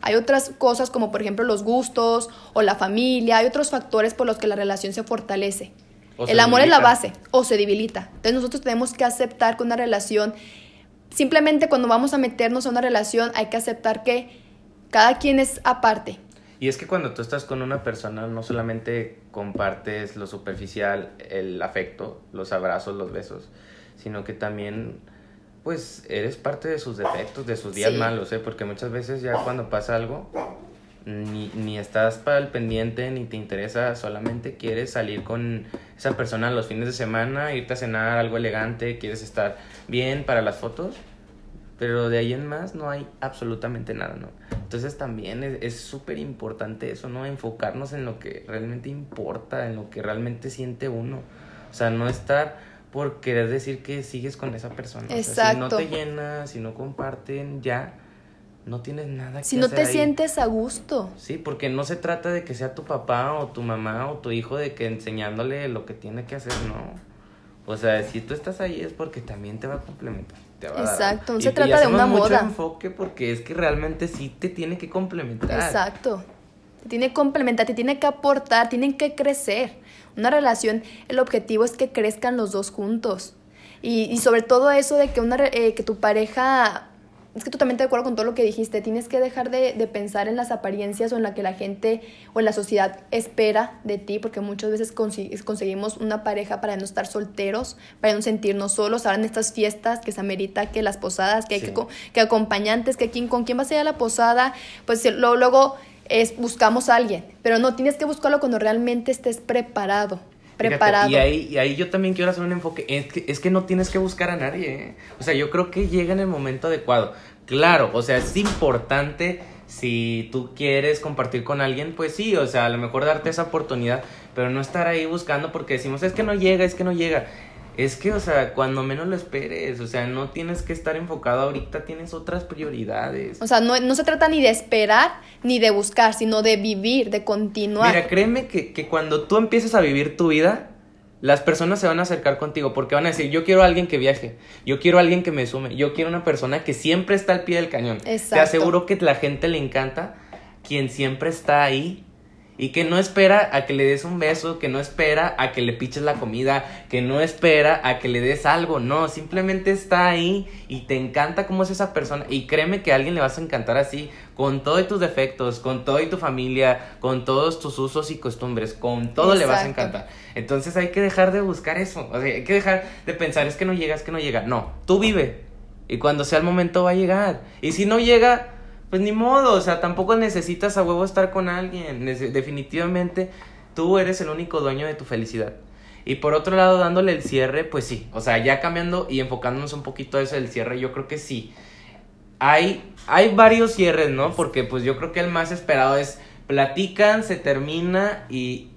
Hay otras cosas como por ejemplo los gustos o la familia. Hay otros factores por los que la relación se fortalece. el amor es la base o se debilita. Entonces nosotros tenemos que aceptar que una relación, simplemente cuando vamos a meternos a una relación hay que aceptar que cada quien es aparte. Y es que cuando tú estás con una persona no solamente compartes lo superficial, el afecto, los abrazos, los besos, sino que también pues eres parte de sus defectos, de sus días malos, ¿eh? Porque muchas veces ya cuando pasa algo, ni, ni estás para el pendiente, ni te interesa, solamente quieres salir con esa persona los fines de semana, irte a cenar algo elegante, quieres estar bien para las fotos pero de ahí en más no hay absolutamente nada, ¿no? Entonces también es súper importante eso, ¿no? Enfocarnos en lo que realmente importa, en lo que realmente siente uno. O sea, no estar por querer decir que sigues con esa persona. Exacto. si no te llenas, si no comparten, ya no tienes nada que Si no te sientes a gusto. Sí, porque no se trata de que sea tu papá o tu mamá o tu hijo de que enseñándole lo que tiene que hacer, no. O sea, si tú estás ahí es porque también te va a complementar. Exacto, no se trata de una mucho moda. enfoque porque es que realmente sí te tiene que complementar. Exacto. Te tiene que complementar, te tiene que aportar, tienen que crecer. Una relación, el objetivo es que crezcan los dos juntos. Y, y sobre todo eso de que, una, eh, que tu pareja es que totalmente de acuerdo con todo lo que dijiste, tienes que dejar de, de, pensar en las apariencias o en la que la gente o en la sociedad espera de ti, porque muchas veces conseguimos una pareja para no estar solteros, para no sentirnos solos, ahora en estas fiestas que se amerita que las posadas, que hay que, que, acompañantes, que quién, con quién vas a ir a la posada, pues luego es buscamos a alguien, pero no, tienes que buscarlo cuando realmente estés preparado. Preparado. y, ahí, y ahí yo también quiero hacer un enfoque. Es que, es que no tienes que buscar a nadie. ¿eh? O sea, yo creo que llega en el momento adecuado. Claro, o sea, es importante si tú quieres compartir con alguien, pues sí, o sea, a lo mejor darte esa oportunidad, pero no estar ahí buscando porque decimos, es que no llega, es que no llega. Es que, o sea, cuando menos lo esperes, o sea, no tienes que estar enfocado ahorita, tienes otras prioridades. O sea, no, no se trata ni de esperar ni de buscar, sino de vivir, de continuar. Mira, créeme que, que cuando tú empieces a vivir tu vida, las personas se van a acercar contigo porque van a decir, yo quiero a alguien que viaje, yo quiero a alguien que me sume, yo quiero una persona que siempre está al pie del cañón. Exacto. Te aseguro que la gente le encanta quien siempre está ahí y que no espera a que le des un beso, que no espera a que le piches la comida, que no espera a que le des algo, no, simplemente está ahí y te encanta cómo es esa persona. Y créeme que a alguien le vas a encantar así, con todos tus defectos, con todo y tu familia, con todos tus usos y costumbres, con todo le vas a encantar. Entonces hay que dejar de buscar eso, o sea, hay que dejar de pensar es que no llega, es que no llega, no, tú vive y cuando sea el momento va a llegar. Y si no llega pues ni modo, o sea, tampoco necesitas a huevo estar con alguien. Definitivamente tú eres el único dueño de tu felicidad. Y por otro lado, dándole el cierre, pues sí, o sea, ya cambiando y enfocándonos un poquito a eso del cierre, yo creo que sí. Hay, hay varios cierres, ¿no? Porque pues yo creo que el más esperado es platican, se termina y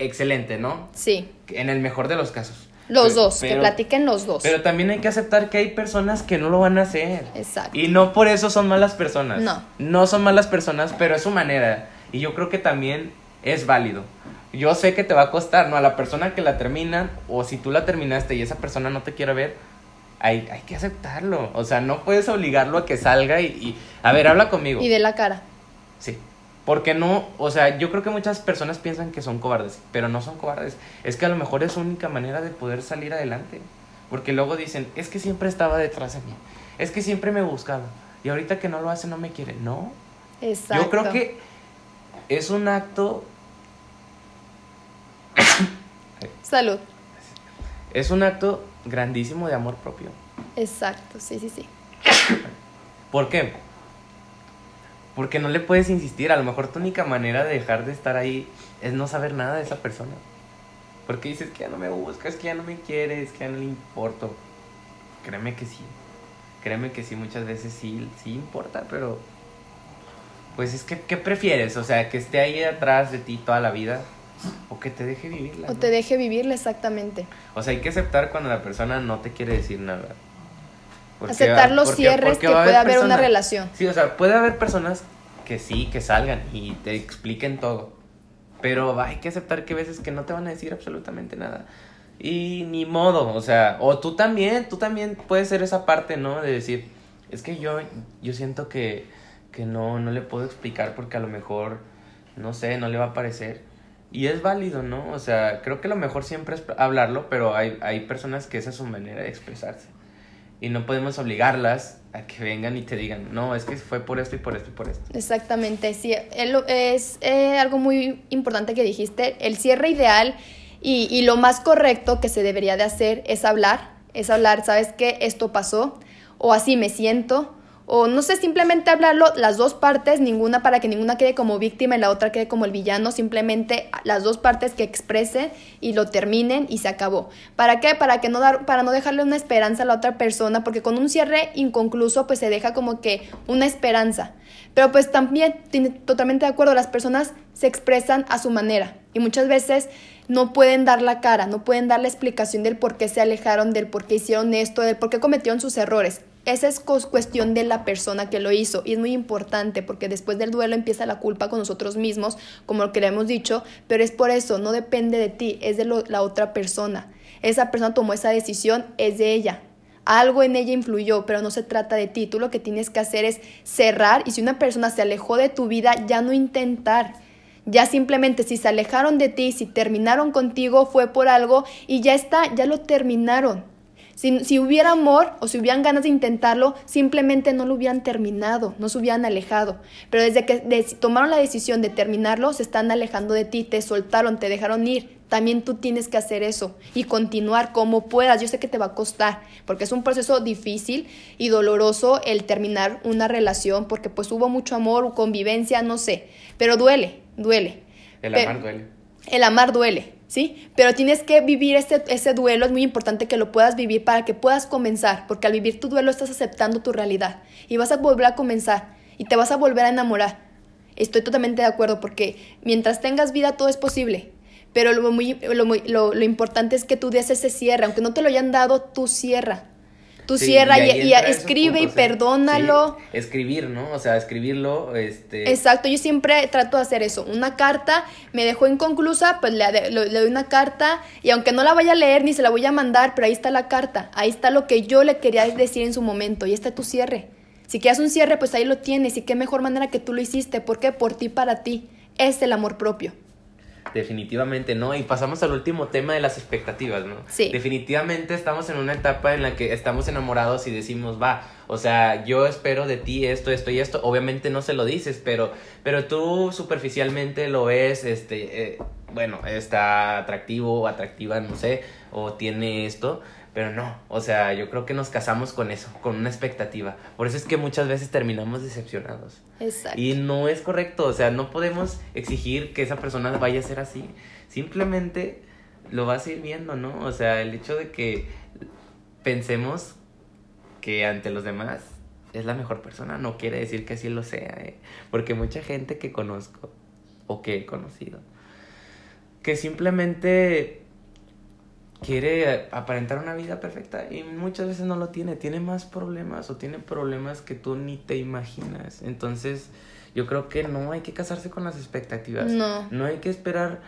excelente, ¿no? Sí. En el mejor de los casos. Los dos, que platiquen los dos. Pero también hay que aceptar que hay personas que no lo van a hacer. Exacto. Y no por eso son malas personas. No. No son malas personas, pero es su manera. Y yo creo que también es válido. Yo sé que te va a costar, ¿no? A la persona que la termina, o si tú la terminaste y esa persona no te quiere ver, hay, hay que aceptarlo. O sea, no puedes obligarlo a que salga y, y... A ver, habla conmigo. Y de la cara. Sí. Porque no, o sea, yo creo que muchas personas piensan que son cobardes, pero no son cobardes. Es que a lo mejor es su única manera de poder salir adelante. Porque luego dicen, es que siempre estaba detrás de mí, es que siempre me buscaba. Y ahorita que no lo hace no me quiere. No. Exacto. Yo creo que es un acto... [coughs] Salud. Es un acto grandísimo de amor propio. Exacto, sí, sí, sí. ¿Por qué? Porque no le puedes insistir. A lo mejor tu única manera de dejar de estar ahí es no saber nada de esa persona. Porque dices que ya no me busca, es que ya no me quiere, es que ya no le importo. Créeme que sí. Créeme que sí, muchas veces sí, sí importa, pero... Pues es que, ¿qué prefieres? O sea, que esté ahí atrás de ti toda la vida o que te deje vivirla. O te deje vivirla exactamente. O sea, hay que aceptar cuando la persona no te quiere decir nada. Aceptar los porque, cierres porque que puede haber una relación. Sí, o sea, puede haber personas que sí, que salgan y te expliquen todo. Pero hay que aceptar que veces que no te van a decir absolutamente nada. Y ni modo, o sea, o tú también, tú también puedes ser esa parte, ¿no? De decir, es que yo, yo siento que, que no, no le puedo explicar porque a lo mejor, no sé, no le va a parecer. Y es válido, ¿no? O sea, creo que lo mejor siempre es hablarlo, pero hay, hay personas que esa es su manera de expresarse y no podemos obligarlas a que vengan y te digan, no, es que fue por esto y por esto y por esto. Exactamente, sí, es eh, algo muy importante que dijiste, el cierre ideal y, y lo más correcto que se debería de hacer es hablar, es hablar, ¿sabes qué? Esto pasó, o así me siento, o no sé, simplemente hablarlo las dos partes, ninguna para que ninguna quede como víctima y la otra quede como el villano, simplemente las dos partes que expresen y lo terminen y se acabó. ¿Para qué? Para que no dar para no dejarle una esperanza a la otra persona, porque con un cierre inconcluso pues se deja como que una esperanza. Pero pues también totalmente de acuerdo, las personas se expresan a su manera y muchas veces no pueden dar la cara, no pueden dar la explicación del por qué se alejaron, del por qué hicieron esto, del por qué cometieron sus errores. Esa es cuestión de la persona que lo hizo y es muy importante porque después del duelo empieza la culpa con nosotros mismos, como lo que le hemos dicho, pero es por eso, no depende de ti, es de la otra persona. Esa persona tomó esa decisión, es de ella. Algo en ella influyó, pero no se trata de ti. Tú lo que tienes que hacer es cerrar y si una persona se alejó de tu vida, ya no intentar. Ya simplemente si se alejaron de ti, si terminaron contigo, fue por algo y ya está, ya lo terminaron Si, si, hubiera amor o si hubieran ganas de intentarlo, simplemente no lo hubieran terminado, no se hubieran alejado. Pero desde que tomaron la decisión de terminarlo, se están alejando de ti, te soltaron, te dejaron ir. También tú tienes que hacer eso y continuar como puedas. Yo sé que te va a costar, porque es un proceso difícil y doloroso el terminar una relación, porque pues hubo mucho amor, convivencia, no sé, pero duele, duele. El amar duele. El amar duele. ¿sí? Pero tienes que vivir ese, duelo, es muy importante que lo puedas vivir para que puedas comenzar, porque al vivir tu duelo estás aceptando tu realidad y vas a volver a comenzar y te vas a volver a enamorar. Estoy totalmente de acuerdo porque mientras tengas vida todo es posible, pero lo, muy, lo, lo, lo importante es que tú des ese cierre, aunque no te lo hayan dado, tú cierra. Tú cierra y, escribe y perdónalo. escribir, ¿no? O sea, escribirlo, este... Exacto, yo siempre trato de hacer eso. Una carta me dejó inconclusa, pues le, le, doy una carta y aunque no la vaya a leer ni se la voy a mandar, pero ahí está la carta. Ahí está lo que yo le quería decir en su momento y está tu cierre. Si quieres un cierre, pues ahí lo tienes y qué mejor manera que tú lo hiciste. ¿Por qué? Por ti, para ti. Es el amor propio definitivamente no. Y pasamos al último tema de las expectativas, ¿no? Sí. Definitivamente estamos en una etapa en la que estamos enamorados y decimos, va, o sea, yo espero de ti esto, esto y esto. Obviamente no se lo dices, pero, pero tú superficialmente lo ves, este, eh, bueno, está atractivo o atractiva, no sé, o tiene esto. Pero no, o sea, yo creo que nos casamos con eso, con una expectativa. Por eso es que muchas veces terminamos decepcionados. Exacto. Y no es correcto, o sea, no podemos exigir que esa persona vaya a ser así. Simplemente lo vas a ir viendo, ¿no? O sea, el hecho de que pensemos que ante los demás es la mejor persona no quiere decir que así lo sea, ¿eh? Porque mucha gente que conozco o que he conocido, que simplemente quiere aparentar una vida perfecta y muchas veces no lo tiene, tiene más problemas o tiene problemas que tú ni te imaginas. Entonces, yo creo que no hay que casarse con las expectativas. No. No hay que esperar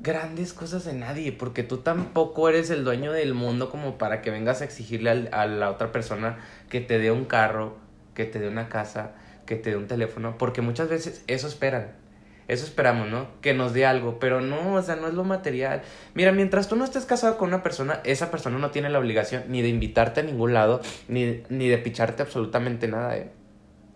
grandes cosas de nadie, porque tú tampoco eres el dueño del mundo como para que vengas a exigirle a la otra persona que te dé un carro, que te dé una casa, que te dé un teléfono, porque muchas veces eso esperan. Eso esperamos, ¿no? Que nos dé algo, pero no, o sea, no es lo material. Mira, mientras tú no estés casado con una persona, esa persona no tiene la obligación ni de invitarte a ningún lado, ni, ni de picharte absolutamente nada, ¿eh?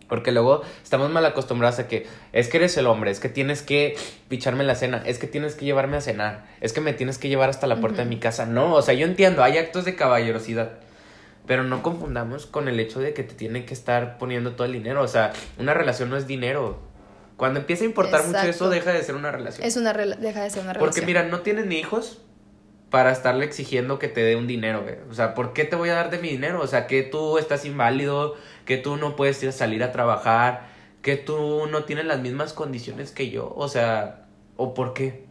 Porque luego estamos mal acostumbrados a que es que eres el hombre, es que tienes que picharme la cena, es que tienes que llevarme a cenar, es que me tienes que llevar hasta la puerta de mi casa. No, o sea, yo entiendo, hay actos de caballerosidad. Pero no confundamos con el hecho de que te tienen que estar poniendo todo el dinero. O sea, una relación no es dinero. Cuando empieza a importar mucho eso, deja de ser una relación. Es una deja de ser una relación. Porque mira, no tienes ni hijos para estarle exigiendo que te dé un dinero, güey. O sea, ¿por qué te voy a dar de mi dinero? O sea, que tú estás inválido, que tú no puedes ir a salir a trabajar, que tú no tienes las mismas condiciones que yo. O sea, ¿o por qué?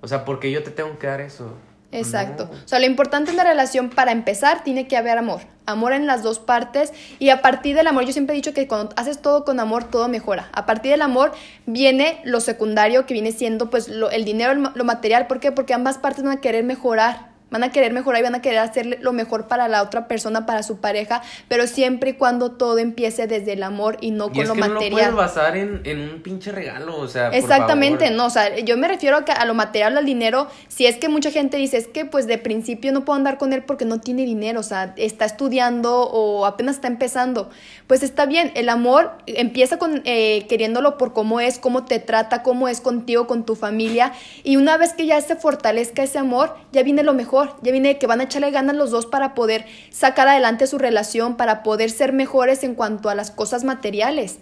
O sea, ¿por qué yo te tengo que dar eso? Exacto. O sea, lo importante en la relación, para empezar, tiene que haber amor. Amor en las dos partes. Y a partir del amor, yo siempre he dicho que cuando haces todo con amor, todo mejora. A partir del amor viene lo secundario, que viene siendo pues lo, el dinero, lo material. ¿Por qué? Porque ambas partes van a querer mejorar van a querer mejorar y van a querer hacer lo mejor para la otra persona, para su pareja, pero siempre y cuando todo empiece desde el amor y no con lo material. No lo puedes basar en, en, un pinche regalo, o sea. Exactamente, no, o sea, yo me refiero a, a lo material, al dinero. Si es que mucha gente dice, es que pues de principio no puedo andar con él porque no tiene dinero, o sea, está estudiando o apenas está empezando. Pues está bien, el amor empieza con eh, queriéndolo por cómo es, cómo te trata, cómo es contigo, con tu familia, y una vez que ya se fortalezca ese amor, ya viene lo mejor ya viene que van a echarle ganas los dos para poder sacar adelante su relación, para poder ser mejores en cuanto a las cosas materiales.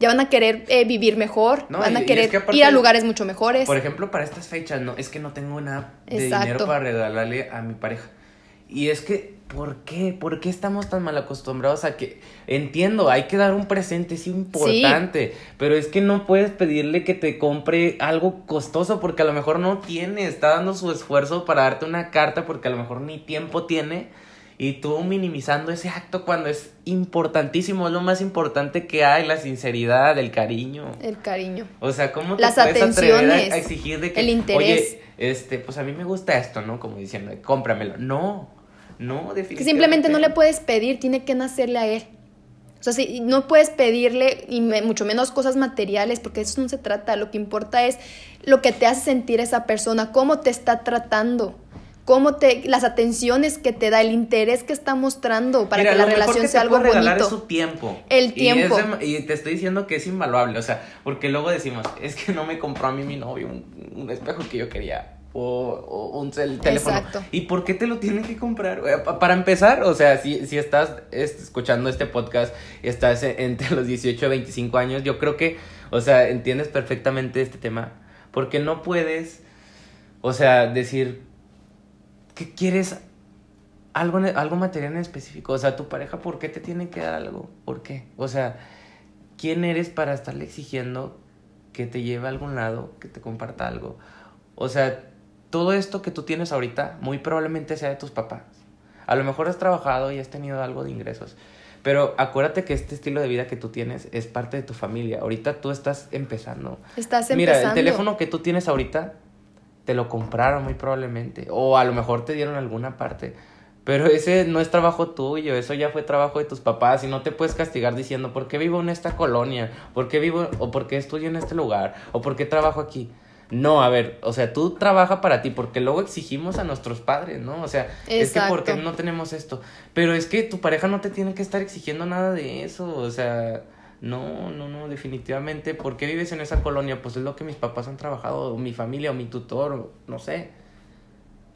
Ya van a querer eh, vivir mejor, van a querer ir a lugares mucho mejores. Por ejemplo, para estas fechas, no, es que no tengo nada de dinero para regalarle a mi pareja. Y es que, ¿por qué? ¿Por qué estamos tan mal acostumbrados a que... Entiendo, hay que dar un presente, es importante, pero es que no puedes pedirle que te compre algo costoso porque a lo mejor no tiene, está dando su esfuerzo para darte una carta porque a lo mejor ni tiempo tiene y tú minimizando ese acto cuando es importantísimo, es lo más importante que hay, la sinceridad, el cariño. El cariño. O sea, ¿cómo te Las puedes atrever a, exigir de que, el interés. oye, este, pues a mí me gusta esto, ¿no? Como diciendo, cómpramelo. No, no, definitivamente. Que simplemente no le puedes pedir, tiene que nacerle a él. O sea, si no puedes pedirle, y mucho menos cosas materiales, porque eso no se trata. Lo que importa es lo que te hace sentir esa persona, cómo te está tratando, cómo te, las atenciones que te da, el interés que está mostrando para que la relación sea algo bonito. Es su tiempo. El tiempo. Y, te estoy diciendo que es invaluable, o sea, porque luego decimos, es que no me compró a mí mi novio un, espejo que yo quería. O, un teléfono. Exacto. ¿Y por qué te lo tienen que comprar? Para empezar, o sea, si, si estás escuchando este podcast y estás entre los 18 y 25 años, yo creo que, o sea, entiendes perfectamente este tema. Porque no puedes, o sea, decir, ¿Qué quieres algo, algo material en específico. O sea, tu pareja, ¿por qué te tiene que dar algo? ¿Por qué? O sea, ¿quién eres para estarle exigiendo que te lleve a algún lado, que te comparta algo? O sea, todo esto que tú tienes ahorita muy probablemente sea de tus papás. A lo mejor has trabajado y has tenido algo de ingresos. Pero acuérdate que este estilo de vida que tú tienes es parte de tu familia. Ahorita tú estás empezando. Estás empezando. Mira, el teléfono que tú tienes ahorita te lo compraron muy probablemente. O a lo mejor te dieron alguna parte. Pero ese no es trabajo tuyo, eso ya fue trabajo de tus papás y no te puedes castigar diciendo, ¿por qué vivo en esta colonia? ¿Por qué vivo o por qué estudio en este lugar? ¿O por qué trabajo aquí? No, a ver, o sea, tú trabaja para ti porque luego exigimos a nuestros padres, ¿no? O sea, es que porque no tenemos esto. Pero es que tu pareja no te tiene que estar exigiendo nada de eso, o sea, no, no, no, definitivamente. ¿Por qué vives en esa colonia? Pues es lo que mis papás han trabajado, o mi familia, o mi tutor, o no sé.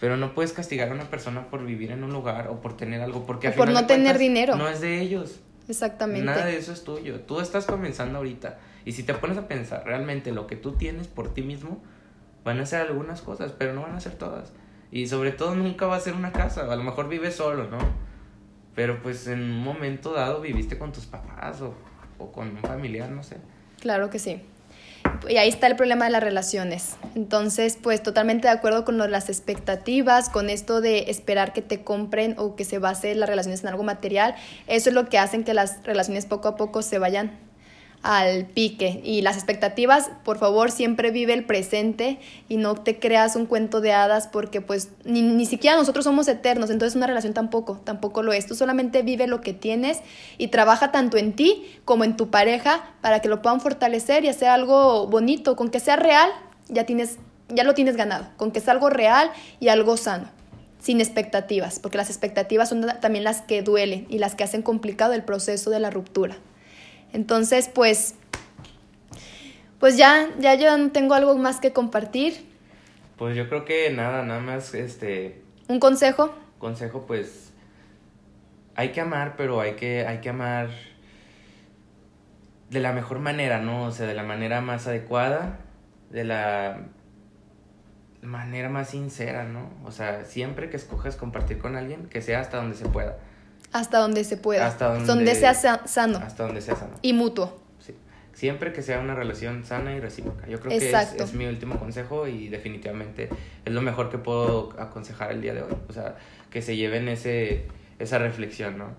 Pero no puedes castigar a una persona por vivir en un lugar o por tener algo, porque por no tener dinero. No es de ellos. Exactamente. Nada de eso es tuyo. Tú estás comenzando ahorita. Y si te pones a pensar realmente lo que tú tienes por ti mismo, van a ser algunas cosas, pero no van a ser todas. Y sobre todo nunca va a ser una casa. A lo mejor vives solo, ¿no? Pero pues en un momento dado viviste con tus papás o con un familiar, no sé. Claro que sí. Y ahí está el problema de las relaciones. Entonces, pues totalmente de acuerdo con las expectativas, con esto de esperar que te compren o que se base las relaciones en algo material. Eso es lo que hacen que las relaciones poco a poco se vayan al pique. Y las expectativas, por favor, siempre vive el presente y no te creas un cuento de hadas porque pues ni, ni, siquiera nosotros somos eternos, entonces una relación tampoco, tampoco lo es. Tú solamente vive lo que tienes y trabaja tanto en ti como en tu pareja para que lo puedan fortalecer y hacer algo bonito, con que sea real, ya tienes ya lo tienes ganado, con que sea algo real y algo sano sin expectativas, porque las expectativas son también las que duelen y las que hacen complicado el proceso de la ruptura. Entonces, pues, pues ya, ya yo no tengo algo más que compartir. Pues yo creo que nada, nada más, este... ¿Un consejo? Consejo, pues, hay que amar, pero hay que, hay que amar de la mejor manera, ¿no? O sea, de la manera más adecuada, de la manera más sincera, ¿no? O sea, siempre que escojas compartir con alguien, que sea hasta donde se pueda. Hasta donde se pueda. Hasta donde, sea sano. Hasta donde sea sano. Y mutuo. Sí. Siempre que sea una relación sana y recíproca. Yo creo que es, es, mi último consejo y definitivamente es lo mejor que puedo aconsejar el día de hoy. O sea, que se lleven ese, esa reflexión, ¿no?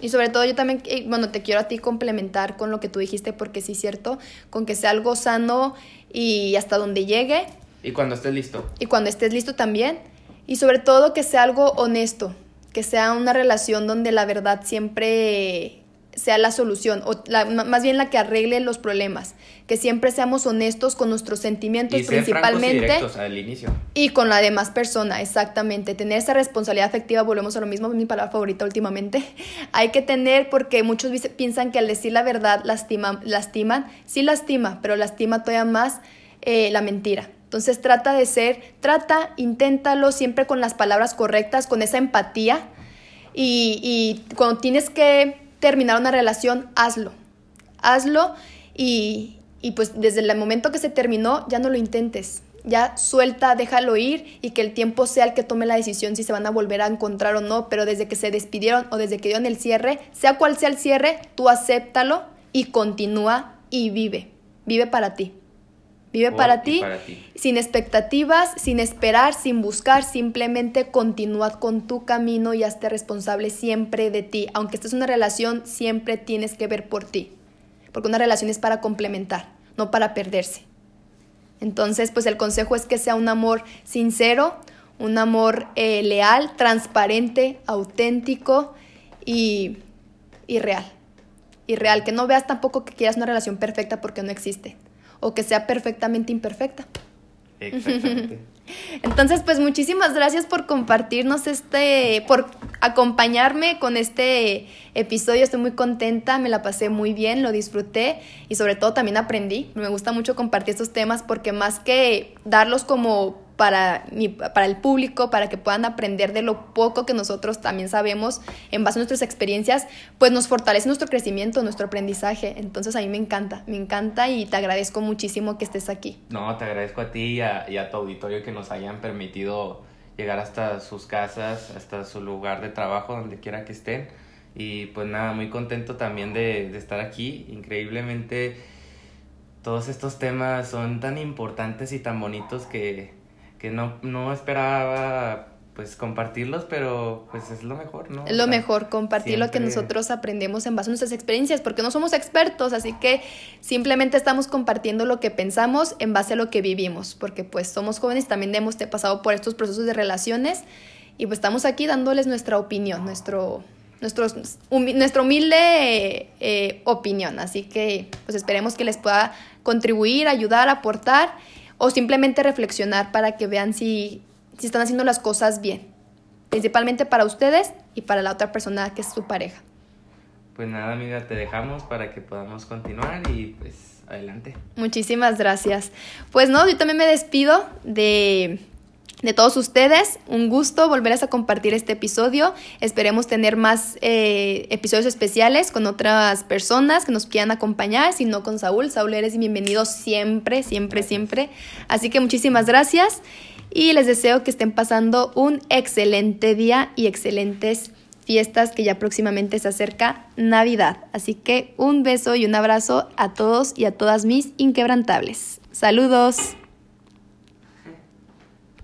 Y sobre todo yo también, eh, bueno, te quiero a ti complementar con lo que tú dijiste, porque sí es cierto, con que sea algo sano y hasta donde llegue. Y cuando estés listo. Y cuando estés listo también. Y sobre todo que sea algo honesto, que sea una relación donde la verdad siempre sea la solución, o más bien la que arregle los problemas, que siempre seamos honestos con nuestros sentimientos principalmente al inicio. y con la demás persona, exactamente, tener esa responsabilidad afectiva, volvemos a lo mismo, mi palabra favorita últimamente, [laughs] hay que tener porque muchos piensan que al decir la verdad lastima, lastiman, sí lastima, pero lastima todavía más eh, la mentira. Entonces trata de ser, trata, inténtalo siempre con las palabras correctas, con esa empatía. Y, cuando tienes que terminar una relación, hazlo. Hazlo y, y pues desde el momento que se terminó, ya no lo intentes. Ya suelta, déjalo ir y que el tiempo sea el que tome la decisión si se van a volver a encontrar o no, pero desde que se despidieron o desde que dieron el cierre, sea cual sea el cierre, tú acéptalo y continúa y vive. Vive para ti. Vive para ti, sin expectativas, sin esperar, sin buscar, simplemente continúa con tu camino y hazte responsable siempre de ti. Aunque estés en una relación, siempre tienes que ver por ti. Porque una relación es para complementar, no para perderse. Entonces, pues el consejo es que sea un amor sincero, un amor eh, leal, transparente, auténtico y, y real. Y real, que no veas tampoco que quieras una relación perfecta porque no existe o que sea perfectamente imperfecta. Exactamente. [laughs] Entonces, pues muchísimas gracias por compartirnos este, por acompañarme con este episodio. Estoy muy contenta, me la pasé muy bien, lo disfruté y sobre todo también aprendí. Me gusta mucho compartir estos temas porque más que darlos como para, para el público, para que puedan aprender de lo poco que nosotros también sabemos en base a nuestras experiencias, pues nos fortalece nuestro crecimiento, nuestro aprendizaje. Entonces a mí me encanta, me encanta y te agradezco muchísimo que estés aquí. No, te agradezco a ti y a, y a tu auditorio que nos hayan permitido llegar hasta sus casas, hasta su lugar de trabajo, donde quiera que estén. Y pues nada, muy contento también de, de estar aquí. Increíblemente, todos estos temas son tan importantes y tan bonitos que, que no, no esperaba pues compartirlos, pero pues es lo mejor, ¿no? Es lo mejor, compartir lo que nosotros aprendemos en base a nuestras experiencias, porque no somos expertos, así que simplemente estamos compartiendo lo que pensamos en base a lo que vivimos, porque pues somos jóvenes también hemos pasado por estos procesos de relaciones y pues estamos aquí dándoles nuestra opinión, nuestro, nuestro, nuestra humilde eh, opinión, así que pues esperemos que les pueda contribuir, ayudar, aportar o simplemente reflexionar para que vean si, si están haciendo las cosas bien, principalmente para ustedes y para la otra persona que es su pareja. Pues nada, amiga, te dejamos para que podamos continuar y pues adelante. Muchísimas gracias. Pues no, yo también me despido de de todos ustedes. Un gusto volverles a compartir este episodio. Esperemos tener más eh, episodios especiales con otras personas que nos quieran acompañar, si no con Saúl. Saúl, eres bienvenido siempre, siempre, siempre. Así que muchísimas gracias y les deseo que estén pasando un excelente día y excelentes fiestas que ya próximamente se acerca Navidad. Así que un beso y un abrazo a todos y a todas mis inquebrantables. Saludos.